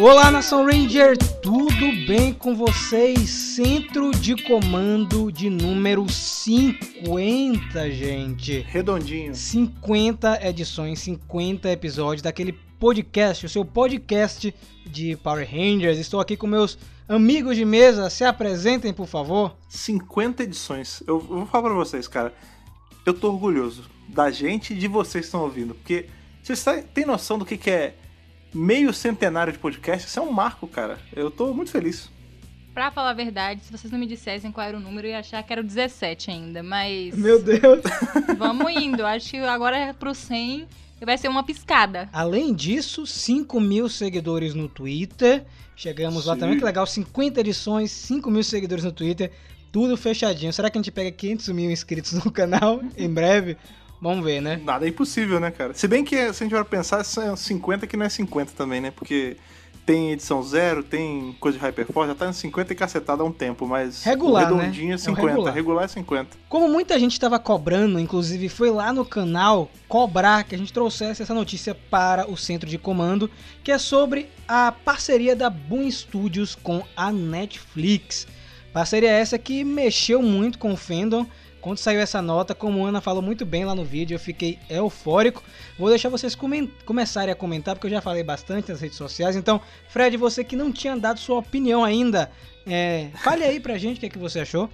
Olá, Nação Ranger, tudo bem com vocês? Centro de comando de número 50, gente. Redondinho. 50 edições, 50 episódios daquele podcast, o seu podcast de Power Rangers. Estou aqui com meus amigos de mesa, se apresentem, por favor. 50 edições. Eu, eu vou falar pra vocês, cara. Eu tô orgulhoso da gente e de vocês que estão ouvindo, porque vocês têm noção do que, que é meio centenário de podcast? Isso é um marco, cara. Eu tô muito feliz. Pra falar a verdade, se vocês não me dissessem qual era o número, eu ia achar que era o 17 ainda, mas. Meu Deus! Vamos indo. Acho que agora é pro 100 e vai ser uma piscada. Além disso, 5 mil seguidores no Twitter. Chegamos lá Sim. também, que legal. 50 edições, 5 mil seguidores no Twitter. Tudo fechadinho. Será que a gente pega 500 mil inscritos no canal em breve? Vamos ver, né? Nada é impossível, né, cara? Se bem que se a gente vai pensar, são 50 que não é 50 também, né? Porque tem edição zero, tem coisa de Hyperforce, já tá em 50 e cacetada há um tempo, mas Regular, né? redondinho É é o 50, regular. regular é 50. Como muita gente estava cobrando, inclusive foi lá no canal cobrar que a gente trouxesse essa notícia para o centro de comando, que é sobre a parceria da Boom Studios com a Netflix. Parceria essa que mexeu muito com o fandom. Quando saiu essa nota, como a Ana falou muito bem lá no vídeo, eu fiquei eufórico. Vou deixar vocês começarem a comentar, porque eu já falei bastante nas redes sociais. Então, Fred, você que não tinha dado sua opinião ainda, é, fale aí pra gente o que, é que você achou.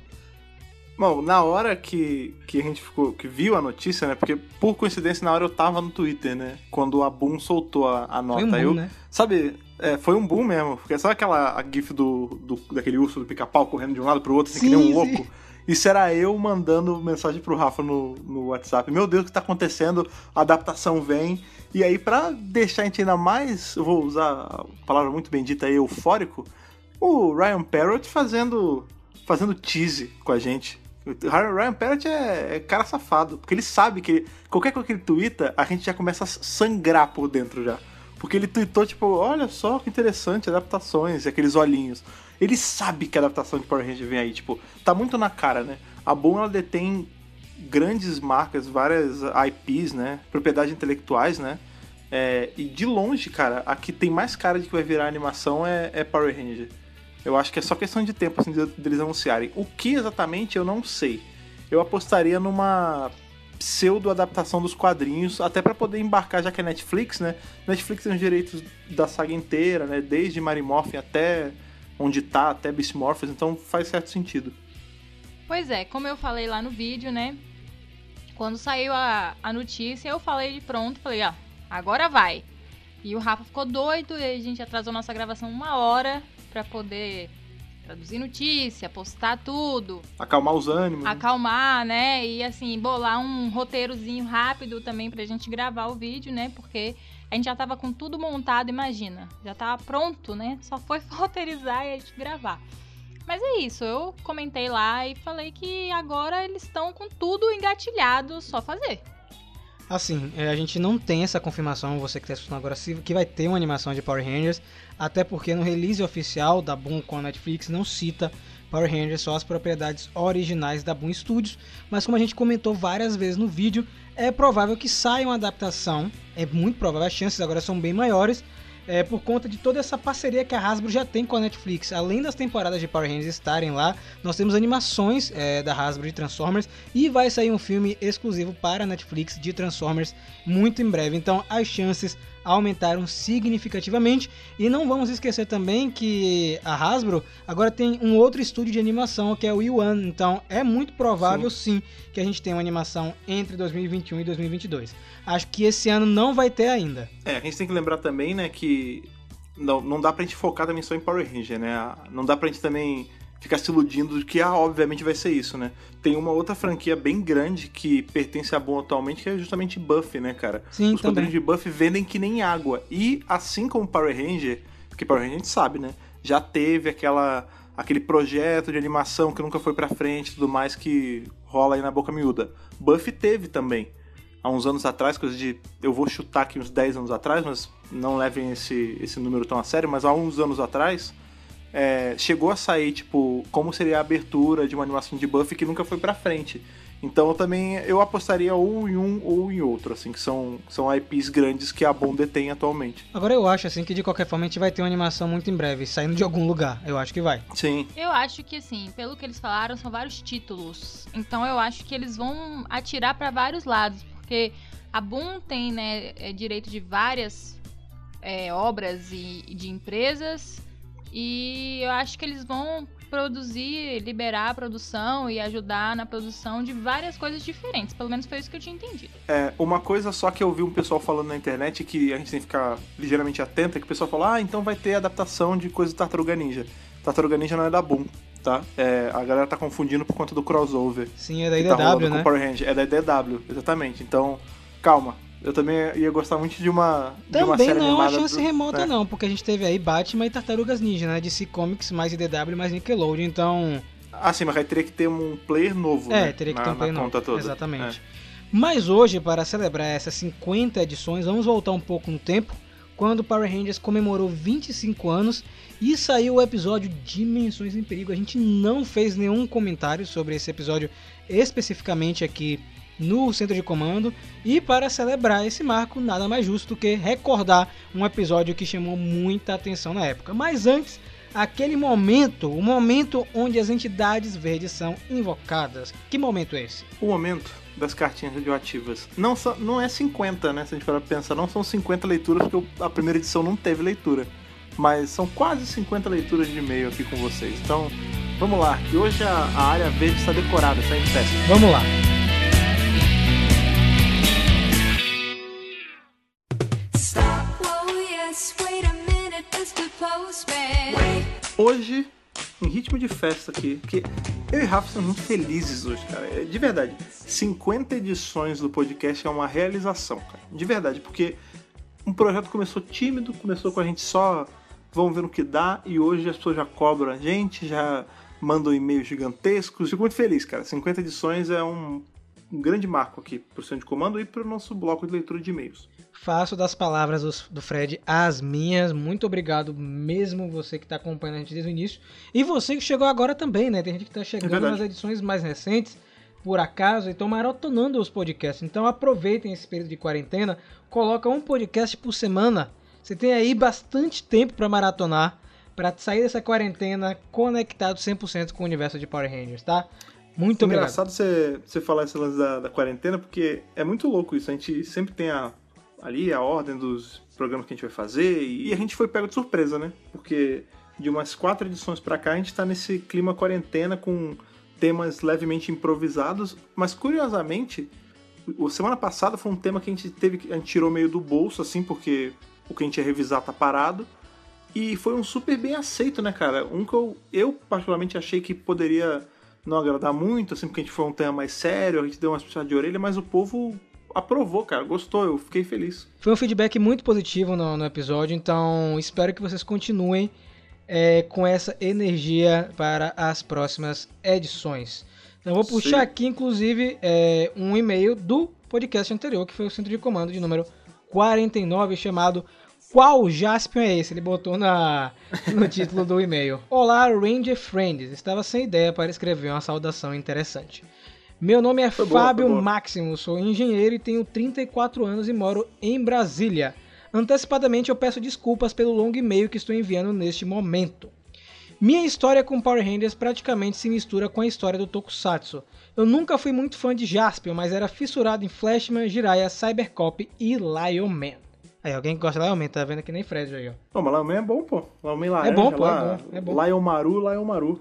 Bom, na hora que, que a gente ficou, que viu a notícia, né? Porque por coincidência na hora eu tava no Twitter, né? Quando a Boom soltou a, a nota. Foi um boom, eu, né? Sabe, é, foi um boom mesmo. Porque sabe aquela a gif do, do, daquele urso do pica-pau correndo de um lado pro outro, assim, que nem Sim, um louco? Isso era eu mandando mensagem pro Rafa no, no WhatsApp. Meu Deus, o que tá acontecendo? A adaptação vem. E aí, pra deixar a gente ainda mais, eu vou usar a palavra muito bendita aí, eufórico, o Ryan Parrott fazendo, fazendo tease com a gente. O Ryan Parrott é, é cara safado, porque ele sabe que qualquer coisa que ele twitta, a gente já começa a sangrar por dentro já. Porque ele tweetou, tipo, olha só que interessante, adaptações, e aqueles olhinhos. Ele sabe que a adaptação de Power Ranger vem aí, tipo, tá muito na cara, né? A Boom, ela detém grandes marcas, várias IPs, né? Propriedades intelectuais, né? É, e de longe, cara, a que tem mais cara de que vai virar animação é, é Power Ranger. Eu acho que é só questão de tempo, assim, de- deles anunciarem. O que exatamente eu não sei. Eu apostaria numa pseudo-adaptação dos quadrinhos, até pra poder embarcar, já que é Netflix, né? Netflix tem os direitos da saga inteira, né? Desde Mary Morphin até onde tá, até Beast Morphers, então faz certo sentido. Pois é, como eu falei lá no vídeo, né? Quando saiu a, a notícia, eu falei de pronto, falei, ó, agora vai. E o Rafa ficou doido e a gente atrasou nossa gravação uma hora pra poder traduzir notícia, postar tudo, Acalmar os ânimos. né? acalmar, né? E assim, bolar um roteirozinho rápido também pra gente gravar o vídeo, né? Porque a gente já tava com tudo montado, imagina. Já tava pronto, né? Só foi roteirizar e a gente gravar. Mas é isso, eu comentei lá e falei que agora eles estão com tudo engatilhado, só fazer. Assim, é, a gente não tem essa confirmação, você que está assistindo agora, que vai ter uma animação de Power Rangers, até porque no release oficial da Boom com a Netflix não cita Power Rangers, só as propriedades originais da Boom Studios, mas como a gente comentou várias vezes no vídeo, é provável que saia uma adaptação, é muito provável, as chances agora são bem maiores, é, por conta de toda essa parceria que a Hasbro já tem com a Netflix. Além das temporadas de Power Rangers estarem lá, nós temos animações é, da Hasbro de Transformers e vai sair um filme exclusivo para a Netflix de Transformers muito em breve. Então as chances aumentaram significativamente. E não vamos esquecer também que a Hasbro agora tem um outro estúdio de animação que é o Yuan. Então é muito provável sim, que a gente tenha uma animação entre 2021 e 2022. Acho que esse ano não vai ter ainda. É, a gente tem que lembrar também, né, que não, não dá pra gente focar também só em Power Ranger, né? Não dá pra gente também ficar se iludindo de que, ah, obviamente vai ser isso, né? Tem uma outra franquia bem grande que pertence a Boom atualmente, que é justamente Buffy, né, cara? Sim, Os também. quadrinhos de Buffy vendem que nem água. E assim como Power Ranger, porque Power Ranger a gente sabe, né? Já teve aquela aquele projeto de animação que nunca foi pra frente e tudo mais que rola aí na boca miúda. Buffy teve também. Há uns anos atrás, coisa de. Eu vou chutar aqui uns 10 anos atrás, mas não levem esse, esse número tão a sério, mas há uns anos atrás. É, chegou a sair, tipo, como seria a abertura de uma animação de Buffy que nunca foi pra frente. Então eu também eu apostaria ou em um ou em outro, assim, que são, são IPs grandes que a Boom detém atualmente. Agora eu acho assim que de qualquer forma a gente vai ter uma animação muito em breve, saindo de algum lugar. Eu acho que vai. Sim. Eu acho que, assim, pelo que eles falaram, são vários títulos. Então eu acho que eles vão atirar para vários lados, porque a Boom tem, né, é, direito de várias é, obras e de empresas. E eu acho que eles vão produzir, liberar a produção e ajudar na produção de várias coisas diferentes. Pelo menos foi isso que eu tinha entendido. É, uma coisa só que eu vi um pessoal falando na internet que a gente tem que ficar ligeiramente atento é que o pessoal fala, ah, então vai ter adaptação de coisa do Tartaruga Ninja. Tartaruga Ninja não é da Boom, tá? É, a galera tá confundindo por conta do crossover. Sim, é da tá IDW, com né? É da IDW, exatamente. Então, calma. Eu também ia gostar muito de uma, de uma Também série não é uma chance do- remota, né? não, porque a gente teve aí Batman e Tartarugas Ninja, né? DC Comics mais IDW mais Nickelodeon, então. Ah, sim, mas aí teria que ter um player novo, É, né? teria que na, ter um na play novo. conta toda. Exatamente. É. Mas hoje, para celebrar essas 50 edições, vamos voltar um pouco no tempo, quando o Power Rangers comemorou 25 anos e saiu o episódio Dimensões em Perigo. A gente não fez nenhum comentário sobre esse episódio especificamente aqui no centro de comando. E para celebrar esse marco, nada mais justo do que recordar um episódio que chamou muita atenção na época. Mas antes, aquele momento, o momento onde as entidades verdes são invocadas. Que momento é esse? O momento das cartinhas radioativas. Não, só, não é 50, né? Se a gente for pensar, não são 50 leituras, porque a primeira edição não teve leitura. Mas são quase 50 leituras de e-mail aqui com vocês. Então, vamos lá, que hoje a, a área verde está decorada, está em festa. Vamos lá. Hoje, em ritmo de festa aqui, porque eu e Rafa somos muito felizes hoje, cara. É, De verdade, 50 edições do podcast é uma realização, cara. De verdade, porque um projeto começou tímido, começou com a gente só vamos ver no que dá, e hoje as pessoas já cobram a gente, já mandam e-mails gigantescos. Fico muito feliz, cara. 50 edições é um, um grande marco aqui pro centro de comando e pro nosso bloco de leitura de e-mails. Faço das palavras dos- do Fred as minhas. Muito obrigado mesmo você que está acompanhando a gente desde o início. E você que chegou agora também, né? Tem gente que está chegando verdade. nas edições mais recentes, por acaso, e estão maratonando os podcasts. Então aproveitem esse período de quarentena, coloca um podcast por semana. Você tem aí bastante tempo para maratonar, para sair dessa quarentena conectado 100% com o universo de Power Rangers, tá? Muito obrigado. Engraçado você, você falar esse lance da, da quarentena, porque é muito louco isso. A gente sempre tem a, ali a ordem dos programas que a gente vai fazer e a gente foi pego de surpresa, né? Porque de umas quatro edições pra cá a gente tá nesse clima quarentena com temas levemente improvisados, mas curiosamente, o semana passada foi um tema que a gente teve, a gente tirou meio do bolso assim, porque o que a gente ia revisar tá parado. E foi um super bem aceito, né, cara? Um que eu, eu particularmente achei que poderia não agradar muito, assim, porque a gente foi um tema mais sério, a gente deu uma puxada de orelha, mas o povo aprovou, cara, gostou, eu fiquei feliz. Foi um feedback muito positivo no, no episódio, então espero que vocês continuem é, com essa energia para as próximas edições. Então, eu vou puxar Sim. aqui, inclusive, é, um e-mail do podcast anterior, que foi o centro de comando de número 49, chamado Qual Jaspion é esse? Ele botou na, no título do e-mail. Olá, Ranger Friends. Estava sem ideia para escrever uma saudação interessante. Meu nome é Foi Fábio boa. Máximo, sou engenheiro e tenho 34 anos e moro em Brasília. Antecipadamente eu peço desculpas pelo longo e-mail que estou enviando neste momento. Minha história com Power Rangers praticamente se mistura com a história do Tokusatsu. Eu nunca fui muito fã de Jaspion, mas era fissurado em Flashman, Jiraiya, Cybercop e Lion Man. Aí, alguém que gosta de Lion Man, tá vendo que nem Fred aí, ó. Pô, mas Lion Man é bom, pô. Lion Man laranja, bom, pô, é lá, bom, é bom. Lion Maru, Lion Maru.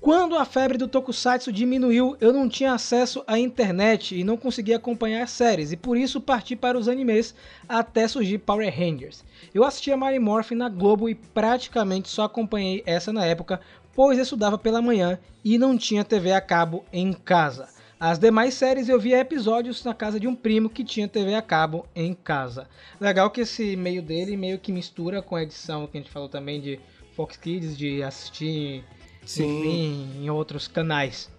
Quando a febre do Tokusatsu diminuiu, eu não tinha acesso à internet e não conseguia acompanhar as séries, e por isso parti para os animes até surgir Power Rangers. Eu assistia Mary Morphin na Globo e praticamente só acompanhei essa na época, pois eu estudava pela manhã e não tinha TV a cabo em casa. As demais séries eu via episódios na casa de um primo que tinha TV a cabo em casa. Legal que esse meio dele meio que mistura com a edição que a gente falou também de Fox Kids, de assistir Sim. enfim, em outros canais.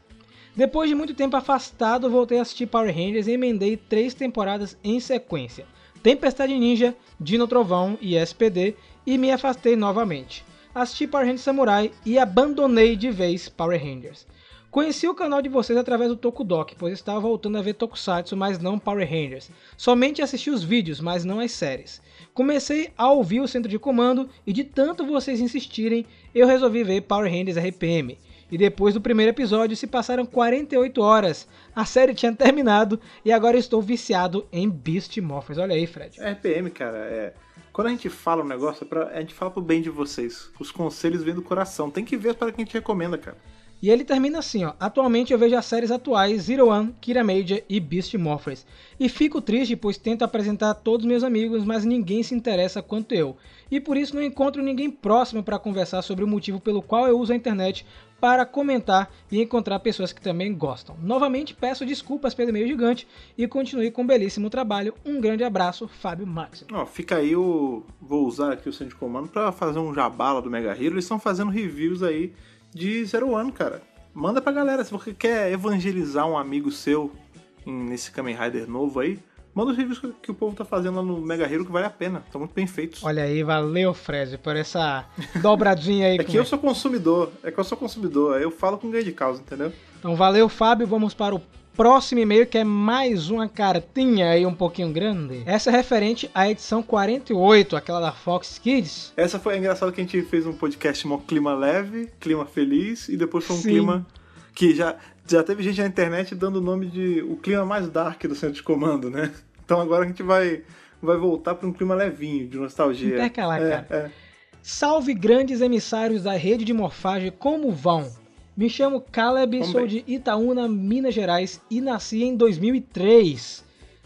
Depois de muito tempo afastado, voltei a assistir Power Rangers e emendei três temporadas em sequência: Tempestade Ninja, Dino Trovão e SPD, e me afastei novamente. Assisti Power Rangers Samurai e abandonei de vez Power Rangers. Conheci o canal de vocês através do Tokudok, pois estava voltando a ver Tokusatsu, mas não Power Rangers. Somente assisti os vídeos, mas não as séries. Comecei a ouvir o centro de comando e de tanto vocês insistirem, eu resolvi ver Power Rangers RPM. E depois do primeiro episódio se passaram 48 horas. A série tinha terminado e agora estou viciado em Beast Morphers. Olha aí, Fred. RPM, cara, é. Quando a gente fala um negócio, é pra... a gente fala pro bem de vocês. Os conselhos vêm do coração. Tem que ver para quem gente recomenda, cara. E ele termina assim, ó. Atualmente eu vejo as séries atuais Zero One, Kira Major e Beast Morphers. E fico triste pois tento apresentar a todos meus amigos, mas ninguém se interessa quanto eu. E por isso não encontro ninguém próximo para conversar sobre o motivo pelo qual eu uso a internet para comentar e encontrar pessoas que também gostam. Novamente peço desculpas pelo e-mail gigante e continue com um belíssimo trabalho. Um grande abraço, Fábio Máximo. Ó, fica aí o. Vou usar aqui o centro de comando pra fazer um jabala do Mega Hero. Eles estão fazendo reviews aí de Zero One, cara. Manda pra galera, se você quer evangelizar um amigo seu nesse Kamen Rider novo aí, manda os reviews que, o povo tá fazendo lá no Mega Hero que vale a pena. Estão muito bem feitos. Olha aí, valeu, Fred, por essa dobradinha aí. É que eu sou consumidor, é que eu sou consumidor, aí eu falo com ganho de causa, entendeu? Então valeu, Fábio. Vamos para o próximo e-mail, que é mais uma cartinha aí um pouquinho grande. Essa é referente à edição 48, aquela da Fox Kids. Essa foi engraçado que a gente fez um podcast mó clima leve, clima feliz, e depois foi um Sim. clima que já, já teve gente na internet dando o nome de o clima mais dark do centro de comando, né? Então agora a gente vai, vai voltar para um clima levinho, de nostalgia. Intercalar, é, cara. é. Salve grandes emissários da rede de morfagem, como vão? Me chamo Caleb, Vamos sou bem. de Itaúna, Minas Gerais e nasci em 2003.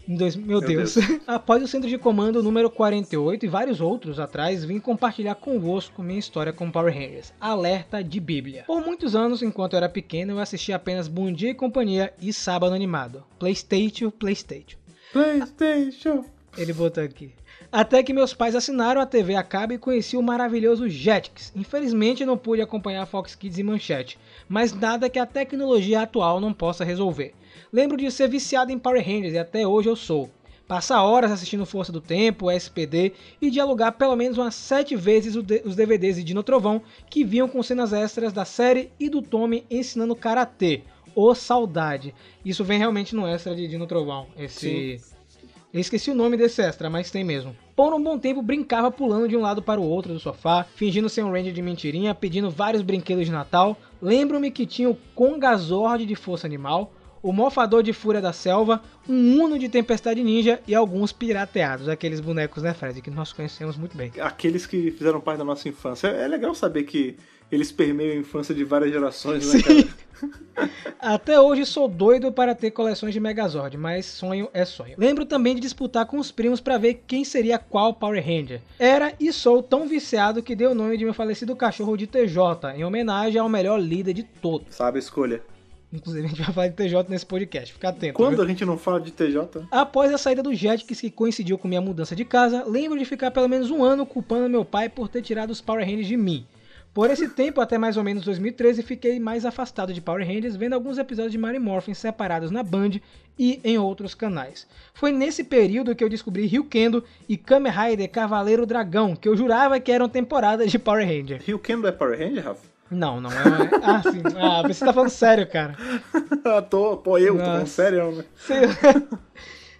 Em dois, meu, Meu Deus. Após o centro de comando número 48 e vários outros atrás, vim compartilhar convosco minha história com Power Rangers. Alerta de Bíblia. Por muitos anos, enquanto eu era pequeno, eu assistia apenas Bom Dia e Companhia e Sábado Animado. Playstation, Playstation. PlayStation. Ele botou aqui. Até que meus pais assinaram a TV a cabo e conheci o maravilhoso Jetix. Infelizmente não pude acompanhar Fox Kids e Manchete, mas nada que a tecnologia atual não possa resolver. Lembro de ser viciado em Power Rangers e até hoje eu sou. Passar horas assistindo Força do Tempo, SPD e de alugar pelo menos umas 7 vezes os DVDs de Dino Trovão que vinham com cenas extras da série e do Tommy ensinando karatê. Ô saudade. Isso vem realmente no extra de Dino Trovão. Esse. Eu esqueci o nome desse extra, mas tem mesmo. Por um bom tempo brincava pulando de um lado para o outro do sofá, fingindo ser um Ranger de mentirinha, pedindo vários brinquedos de Natal. Lembro-me que tinha o Kongazord de Força Animal, o Mofador de Fúria da Selva, um Uno de Tempestade Ninja e alguns pirateados, aqueles bonecos, né, Fred, que nós conhecemos muito bem. Aqueles que fizeram parte da nossa infância. É legal saber que eles permeiam a infância de várias gerações, né, cara? Até hoje sou doido para ter coleções de Megazord, mas sonho é sonho. Lembro também de disputar com os primos para ver quem seria qual Power Ranger. Era e sou tão viciado que dei o nome de meu falecido cachorro de TJ, em homenagem ao melhor líder de todos. Sabe a escolha. Inclusive a gente vai falar de TJ nesse podcast, fica atento. Quando viu? a gente não fala de TJ, Após a saída do Jetix, que coincidiu com minha mudança de casa, lembro de ficar pelo menos um ano culpando meu pai por ter tirado os Power Rangers de mim. Por esse tempo, até mais ou menos 2013, fiquei mais afastado de Power Rangers, vendo alguns episódios de Mary Morphin separados na Band e em outros canais. Foi nesse período que eu descobri Ryukendo e Kamen Rider Cavaleiro Dragão, que eu jurava que eram temporadas de Power Ranger. Rio Kendo é Power Ranger, Rafa? Não, não é. Ah, sim. Ah, você tá falando sério, cara. tô, pô, eu, tô Nossa. falando sério, né?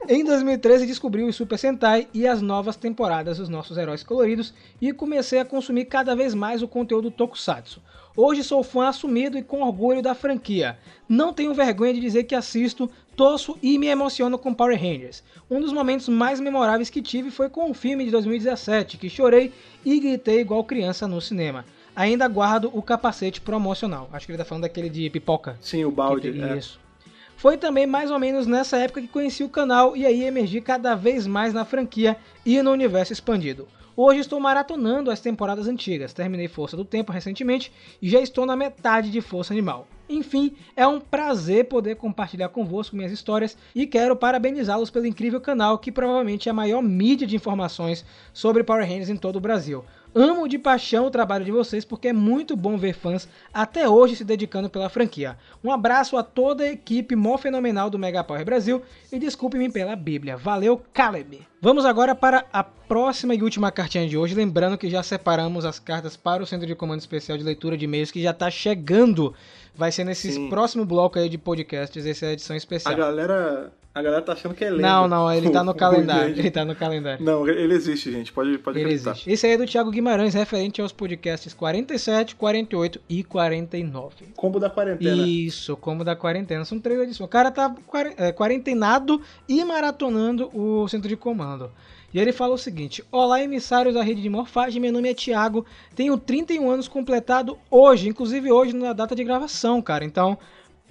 Em 2013 descobri o Super Sentai e as novas temporadas dos nossos heróis coloridos e comecei a consumir cada vez mais o conteúdo Tokusatsu. Hoje sou fã assumido e com orgulho da franquia. Não tenho vergonha de dizer que assisto, torço e me emociono com Power Rangers. Um dos momentos mais memoráveis que tive foi com o filme de 2017, que chorei e gritei igual criança no cinema. Ainda guardo o capacete promocional. Acho que ele tá falando daquele de pipoca. Sim, o balde. É. Isso. Foi também mais ou menos nessa época que conheci o canal e aí emergi cada vez mais na franquia e no universo expandido. Hoje estou maratonando as temporadas antigas, terminei Força do Tempo recentemente e já estou na metade de Força Animal. Enfim, é um prazer poder compartilhar convosco minhas histórias e quero parabenizá-los pelo incrível canal que provavelmente é a maior mídia de informações sobre Power Rangers em todo o Brasil. Amo de paixão o trabalho de vocês porque é muito bom ver fãs até hoje se dedicando pela franquia. Um abraço a toda a equipe mó fenomenal do Mega Power Brasil e desculpe-me pela Bíblia. Valeu, Caleb! Vamos agora para a próxima e última cartinha de hoje, lembrando que já separamos as cartas para o Centro de Comando Especial de Leitura de E-mails que já está chegando vai ser nesse Sim. próximo bloco aí de podcasts, essa é a edição A especial. galera, a galera tá achando que é lenda. Não, não, ele tá no O- calendário. Ele tá no calendário. Não, ele existe, gente. Pode, pode Ele acreditar. existe. Esse aí é do Thiago Guimarães, referente aos podcasts 47, 48 e 49. Combo da quarentena. Isso, como da quarentena. São três edições. O cara tá é, quarentenado e maratonando o centro de comando. E ele fala o seguinte: Olá, emissários da rede de morfagem. Meu nome é Thiago. Tenho 31 anos completado hoje, inclusive hoje na data de gravação, cara. Então,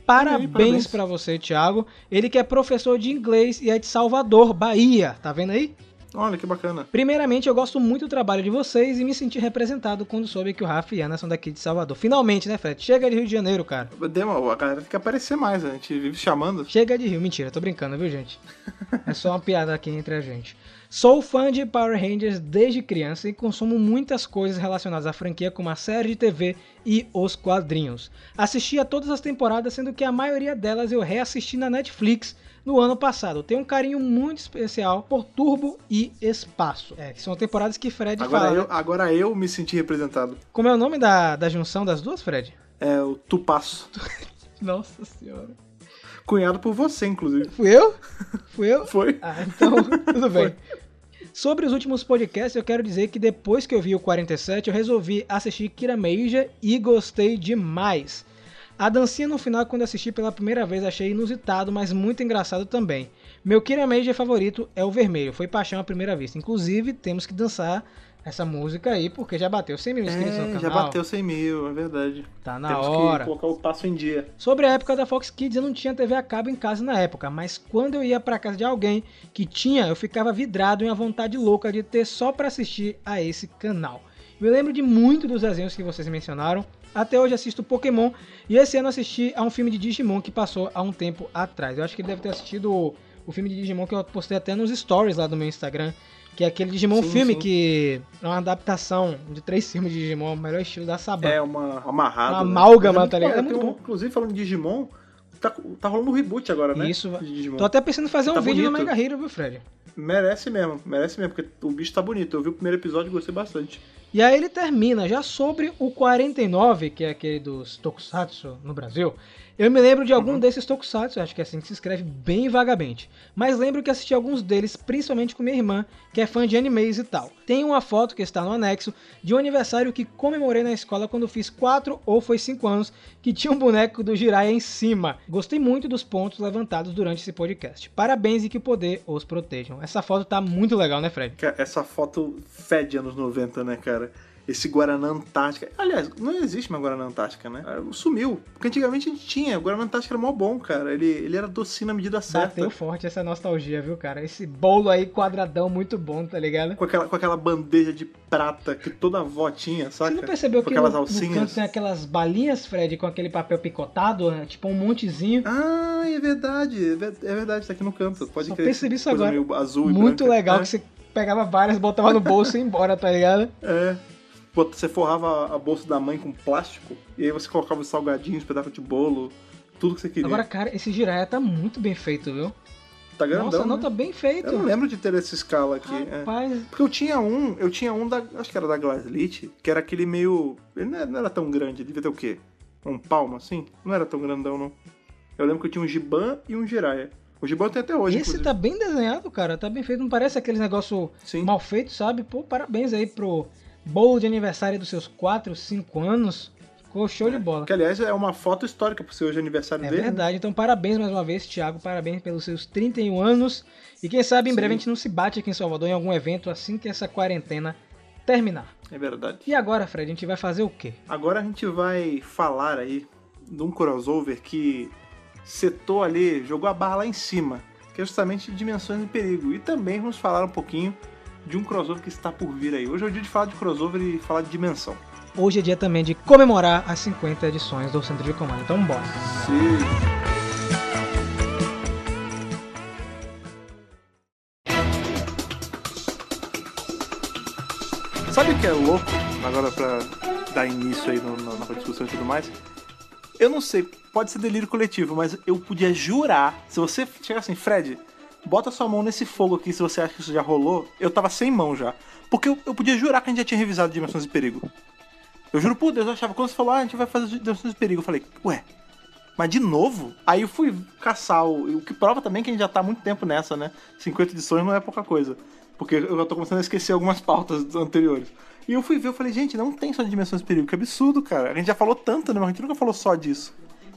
parabéns parabéns. pra você, Thiago. Ele que é professor de inglês e é de Salvador, Bahia. Tá vendo aí? Olha que bacana. Primeiramente, eu gosto muito do trabalho de vocês e me senti representado quando soube que o Rafa e Ana são daqui de Salvador. Finalmente, né, Fred? Chega de Rio de Janeiro, cara. Demo, a galera tem que aparecer mais, a gente vive chamando. Chega de Rio. Mentira, tô brincando, viu, gente? É só uma piada aqui entre a gente. Sou fã de Power Rangers desde criança e consumo muitas coisas relacionadas à franquia, como a série de TV e os quadrinhos. Assisti a todas as temporadas, sendo que a maioria delas eu reassisti na Netflix no ano passado. Tenho um carinho muito especial por Turbo e Espaço. É, que são temporadas que Fred Agora fala. eu, agora eu me senti representado. Como é o nome da, da junção das duas, Fred? É o Tupasso. Nossa senhora. Cunhado por você, inclusive. Fui eu? Fui eu? Foi. Ah, então, tudo bem. Sobre os últimos podcasts, eu quero dizer que depois que eu vi o 47, eu resolvi assistir Kira Meija e gostei demais. A dancinha no final, quando assisti pela primeira vez, achei inusitado, mas muito engraçado também. Meu Kira Meija favorito é o vermelho, foi paixão à primeira vista. Inclusive, temos que dançar essa música aí, porque já bateu 100 mil inscritos no É, canal. já bateu 100 mil, é verdade. Tá na Temos hora. que colocar o passo em dia. Sobre a época da Fox Kids, eu não tinha TV a cabo em casa na época, mas quando eu ia pra casa de alguém que tinha, eu ficava vidrado em uma vontade louca de ter só pra assistir a esse canal. Me lembro de muito dos desenhos que vocês mencionaram. Até hoje assisto Pokémon e esse ano assisti a um filme de Digimon que passou há um tempo atrás. Eu acho que ele deve ter assistido o, o filme de Digimon que eu postei até nos stories lá do meu Instagram, que é aquele Digimon Sim, filme sim. que é uma adaptação de três filmes de Digimon, o melhor estilo da Saban. É uma amarrada. Uma né? amálgama, Mas tá ligado? bom, É muito tem um- bom. Inclusive, falando de Digimon, tá, tá rolando um reboot agora, né? Isso. Tô até pensando em fazer um Tá vídeo no bonito. Mega Hero, viu, Fred? Merece mesmo, merece mesmo, porque o bicho tá bonito. Eu vi o primeiro episódio e gostei bastante. E aí ele termina já sobre o 49, que é aquele dos Tokusatsu no Brasil. Eu me lembro de algum desses Tokusatsu, acho que é assim que se escreve bem vagamente. Mas lembro que assisti alguns deles, principalmente com minha irmã, que é fã de animes e tal. Tem uma foto que está no anexo de um aniversário que comemorei na escola quando fiz 4 ou foi 5 anos, que tinha um boneco do Jiraiya em cima. Gostei muito dos pontos levantados durante esse podcast. Parabéns e que o poder os protejam. Essa foto tá muito legal, né, Fred? Essa foto fede anos 90, né, cara? Esse Guaraná Antártica. Aliás, não existe mais Guaraná Antártica, né? Sumiu. Porque antigamente a gente tinha. O Guaraná Antártica era mó bom, cara. Ele, ele era docinho na medida certa. Bateu forte essa nostalgia, viu, cara? Esse bolo aí quadradão muito bom, tá ligado? Com aquela, com aquela bandeja de prata que toda avó tinha, saca? Você não percebeu com que no, aquelas no alcinhas. canto tem aquelas balinhas, Fred, com aquele papel picotado, né? tipo um montezinho? Ah, é verdade. É é verdade, tá aqui no canto. Pode Só crer. percebi isso agora. azul muito branca. legal é, que você pegava várias, botava no bolso e ia embora, tá ligado? É. Você forrava a bolsa da mãe com plástico e aí você colocava os salgadinhos, pedaço de bolo, tudo que você queria. Agora, cara, esse Jiraiya tá muito bem feito, viu? tá grandão, Nossa, não né? tá bem feito. Eu não lembro de ter essa escala aqui. é. Rapaz, Porque eu tinha um, eu tinha um da. Acho que era da Glaslit, que era aquele meio. Ele não era, não era tão grande, ele devia ter o quê? Um palmo assim? Não era tão grandão, não. Eu lembro que eu tinha um Giban e um Jiraiya. O Giban tenho até hoje. esse inclusive. tá bem desenhado, cara. Tá bem feito. Não parece aqueles negócio Sim. mal feito, sabe? Pô, parabéns aí pro bolo de aniversário dos seus 4, 5 anos. Ficou show de bola. Que aliás é uma foto histórica pro seu hoje aniversário É dele. né? verdade, então parabéns mais uma vez, Thiago. Parabéns pelos seus 31 anos. E quem sabe em Sim. breve a gente não se bate aqui em Salvador em algum evento assim que essa quarentena terminar. É verdade. E agora, Fred, a gente vai fazer o quê? Agora a gente vai falar aí de um crossover que setou ali, jogou a barra lá em cima, que é justamente Dimensões em Perigo. E também vamos falar um pouquinho de um crossover que está por vir aí. Hoje é o dia de falar de crossover e falar de dimensão. Hoje é dia também de comemorar as 50 edições do Centro de Comando. Então bora. Sim. Sabe o que é louco? Agora pra dar início aí no- no- na discussão e tudo mais. Eu não sei, pode ser delírio coletivo, mas eu podia jurar, se você chegar assim, Fred, bota sua mão nesse fogo aqui se você acha que isso já rolou, eu tava sem mão já. Porque eu, eu podia jurar que a gente já tinha revisado Dimensões de Perigo. Eu juro por Deus, eu achava, quando você falou, ah, a gente vai fazer Dimensões de Perigo, eu falei, ué, mas de novo? Aí eu fui caçar, o, o que prova também que a gente já tá há muito tempo nessa, né? 50 edições não é pouca coisa. Porque eu já tô começando a esquecer algumas pautas anteriores. E eu fui ver, eu falei, gente, não tem só de Dimensões de Perigo, que absurdo, cara. A gente já falou tanto, né? Mas a gente nunca falou só disso.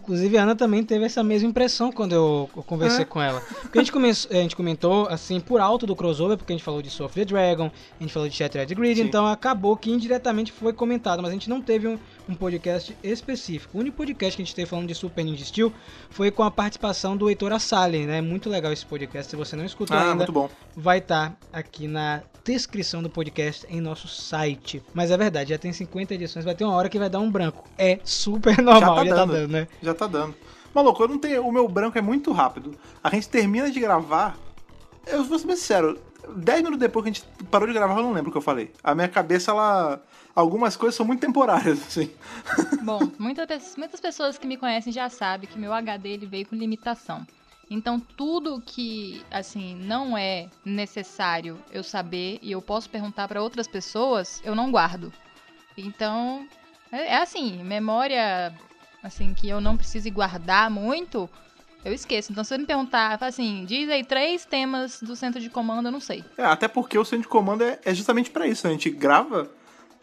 Inclusive, a Ana também teve essa mesma impressão quando eu, eu conversei com ela. Porque a gente, come- a gente comentou, assim, por alto do crossover, porque a gente falou de Soul of the Dragon, a gente falou de Shattered Grid, Sim. então acabou que indiretamente foi comentado, mas a gente não teve um, um podcast específico. O único podcast que a gente teve falando de Super Ninja Steel foi com a participação do Heitor Assali, né? Muito legal esse podcast, se você não escutou Ah, ainda, muito bom. vai estar aqui na descrição do podcast em nosso site. Mas é verdade, já tem 50 edições, vai ter uma hora que vai dar um branco. É super normal, tá já tá dando. dando, né? Já tá dando. Maluco, eu não tenho. O meu branco é muito rápido. A gente termina de gravar. Eu vou ser bem sincero. 10 minutos depois que a gente parou de gravar, eu não lembro o que eu falei. A minha cabeça, ela. Algumas coisas são muito temporárias, assim. Bom, muita pe- muitas pessoas que me conhecem já sabem que meu HD ele veio com limitação. Então, tudo que, assim, não é necessário eu saber e eu posso perguntar para outras pessoas, eu não guardo. Então, é, é assim, memória, assim, que eu não precise guardar muito, eu esqueço. Então, se você me perguntar, assim, diz aí três temas do centro de comando, eu não sei. É, até porque o centro de comando é, é justamente pra isso. A gente grava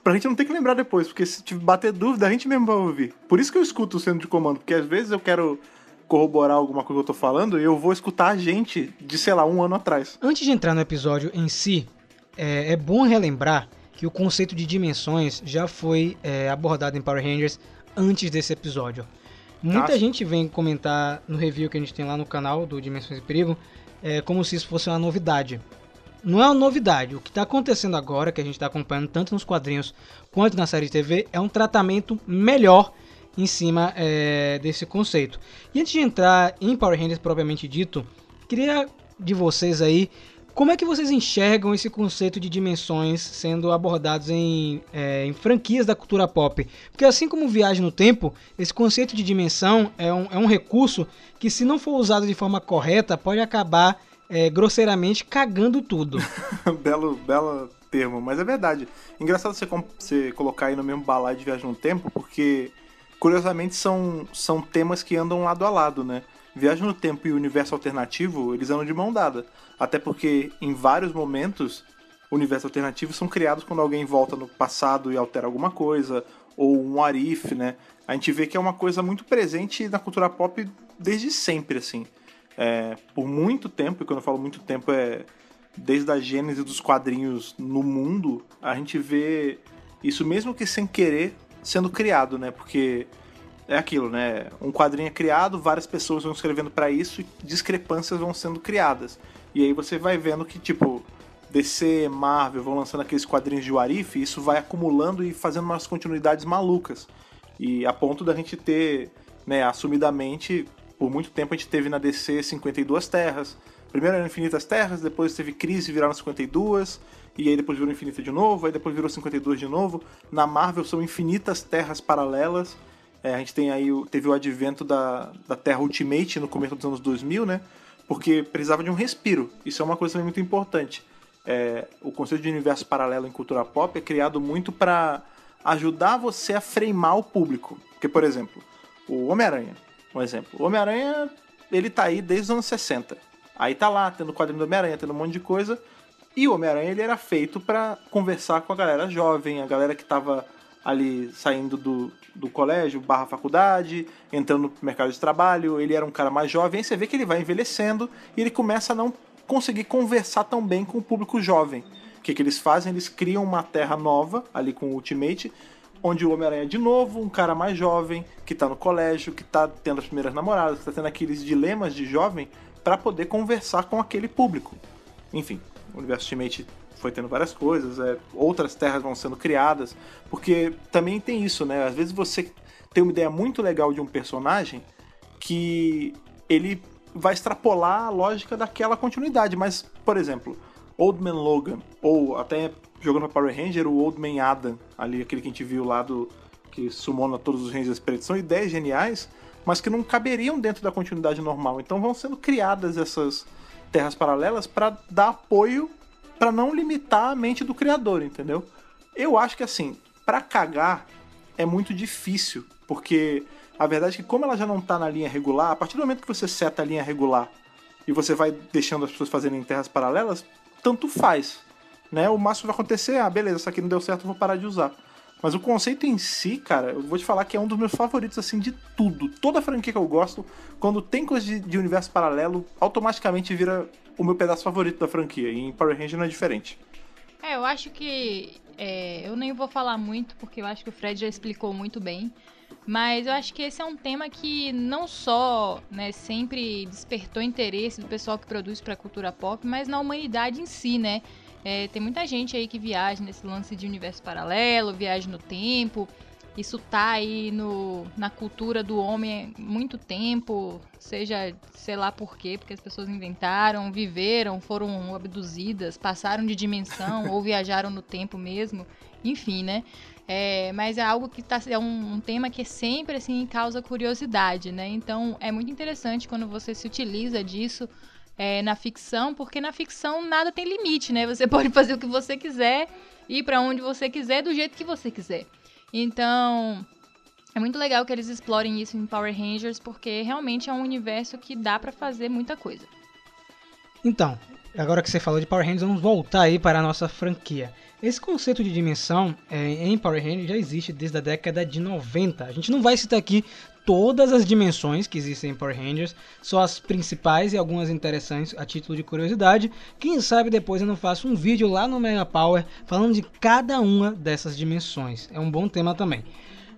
pra gente não ter que lembrar depois. Porque se te bater dúvida, a gente mesmo vai ouvir. Por isso que eu escuto o centro de comando. Porque às vezes eu quero corroborar alguma coisa que eu tô falando e eu vou escutar a gente de, sei lá, um ano atrás. Antes de entrar no episódio em si, é, é bom relembrar que o conceito de dimensões já foi é, abordado em Power Rangers antes desse episódio. Muita Ah, sim. gente vem comentar no review que a gente tem lá no canal do Dimensões de Perigo é, como se isso fosse uma novidade. Não é uma novidade. O que está acontecendo agora, que a gente está acompanhando tanto nos quadrinhos quanto na série de TV, é um tratamento melhor em cima é, desse conceito. E antes de entrar em Power Rangers propriamente dito, queria de vocês aí como é que vocês enxergam esse conceito de dimensões sendo abordados em, é, em franquias da cultura pop? Porque assim como viagem no tempo, esse conceito de dimensão é um, é um recurso que, se não for usado de forma correta, pode acabar é, grosseiramente cagando tudo. belo, belo termo, mas é verdade. Engraçado você, você colocar aí no mesmo balaio de Viagem no Tempo, porque curiosamente são, são temas que andam lado a lado, né? Viagem no Tempo e o Universo Alternativo, eles andam de mão dada. Até porque em vários momentos, universos alternativos são criados quando alguém volta no passado e altera alguma coisa, ou um arif, né? A gente vê que é uma coisa muito presente na cultura pop desde sempre, assim. É, por muito tempo, e quando eu falo muito tempo é desde a gênese dos quadrinhos no mundo, a gente vê isso mesmo que sem querer sendo criado, né? Porque é aquilo, né? Um quadrinho é criado, várias pessoas vão escrevendo pra isso e discrepâncias vão sendo criadas. E aí você vai vendo que, tipo, DC, Marvel vão lançando aqueles quadrinhos de Warif, isso vai acumulando e fazendo umas continuidades malucas. E a ponto da gente ter, né, assumidamente, por muito tempo a gente teve na DC 52 terras. Primeiro eram Infinitas Terras, depois teve Crise, viraram 52, e aí depois virou Infinita de novo, aí depois virou 52 de novo. Na Marvel são infinitas terras paralelas. É, a gente tem aí teve o advento da, da Terra Ultimate no começo dos anos 2000, né? Porque precisava de um respiro. Isso é uma coisa muito importante. É, o conceito de universo paralelo em cultura pop é criado muito para ajudar você a freimar o público. Porque, por exemplo, o Homem-Aranha, um exemplo. O Homem-Aranha, ele tá aí desde os anos 60. Aí tá lá, tendo quadrinho do Homem-Aranha, tendo um monte de coisa. E o Homem-Aranha, ele era feito para conversar com a galera jovem, a galera que tava ali saindo do, do colégio, barra faculdade, entrando no mercado de trabalho, ele era um cara mais jovem, aí você vê que ele vai envelhecendo e ele começa a não conseguir conversar tão bem com o público jovem. O que, que eles fazem? Eles criam uma terra nova, ali com o Ultimate, onde o Homem-Aranha é de novo um cara mais jovem, que tá no colégio, que tá tendo as primeiras namoradas, que tá tendo aqueles dilemas de jovem, para poder conversar com aquele público. Enfim, o universo Ultimate foi tendo várias coisas, é, outras terras vão sendo criadas, porque também tem isso, né? Às vezes você tem uma ideia muito legal de um personagem que ele vai extrapolar a lógica daquela continuidade, mas, por exemplo, Old Man Logan, ou até jogando pra Power Ranger, o Old Man Adam, ali, aquele que a gente viu lá do que sumona todos os Rangers pretos, são ideias geniais, mas que não caberiam dentro da continuidade normal. Então vão sendo criadas essas terras paralelas para dar apoio para não limitar a mente do criador, entendeu? Eu acho que assim, para cagar é muito difícil, porque a verdade é que como ela já não tá na linha regular, a partir do momento que você seta a linha regular e você vai deixando as pessoas fazerem em terras paralelas, tanto faz. Né? O máximo vai acontecer, ah, beleza, isso aqui não deu certo, vou parar de usar. Mas o conceito em si, cara, eu vou te falar que é um dos meus favoritos, assim, de tudo. Toda franquia que eu gosto, quando tem coisa de, de universo paralelo, automaticamente vira o meu pedaço favorito da franquia. E em Power Rangers não é diferente. É, eu acho que. é, eu nem vou falar muito, porque eu acho que o Fred já explicou muito bem. Mas eu acho que esse é um tema que não só né, sempre despertou interesse do pessoal que produz pra cultura pop, mas na humanidade em si, né? É, tem muita gente aí que viaja nesse lance de universo paralelo, viagem no tempo. Isso tá aí no, na cultura do homem há muito tempo, seja, sei lá por quê, porque as pessoas inventaram, viveram, foram abduzidas, passaram de dimensão ou viajaram no tempo mesmo, enfim, né? É, mas é algo que tá, é um, um tema que sempre assim causa curiosidade, né? Então é muito interessante quando você se utiliza disso é, na ficção, porque na ficção nada tem limite, né? Você pode fazer o que você quiser, ir pra onde você quiser, do jeito que você quiser. Então, é muito legal que eles explorem isso em Power Rangers, porque realmente é um universo que dá pra fazer muita coisa. Então, agora que você falou de Power Rangers, vamos voltar aí para a nossa franquia. Esse conceito de dimensão é, em Power Rangers já existe desde a década de 90. A gente não vai citar aqui todas as dimensões que existem em Power Rangers, só as principais e algumas interessantes a título de curiosidade. Quem sabe depois eu não faço um vídeo lá no Mega Power falando de cada uma dessas dimensões. É um bom tema também.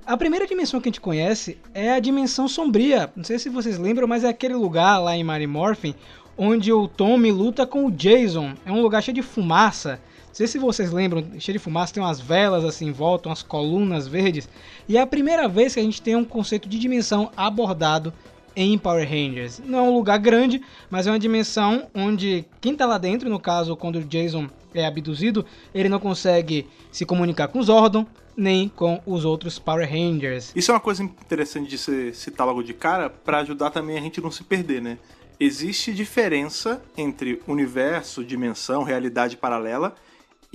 A primeira dimensão que a gente conhece é a dimensão sombria. Não sei se vocês lembram, mas é aquele lugar lá em Mary Morphin onde o Tommy luta com o Jason. É um lugar cheio de fumaça. Não sei se vocês lembram, cheio de fumaça, tem umas velas assim em volta, umas colunas verdes. E é a primeira vez que a gente tem um conceito de dimensão abordado em Power Rangers. Não é um lugar grande, mas é uma dimensão onde quem tá lá dentro, no caso, quando o Jason é abduzido, ele não consegue se comunicar com os Zordon, nem com os outros Power Rangers. Isso é uma coisa interessante de se citar logo de cara, pra ajudar também a gente não se perder, né? Existe diferença entre universo, dimensão, realidade paralela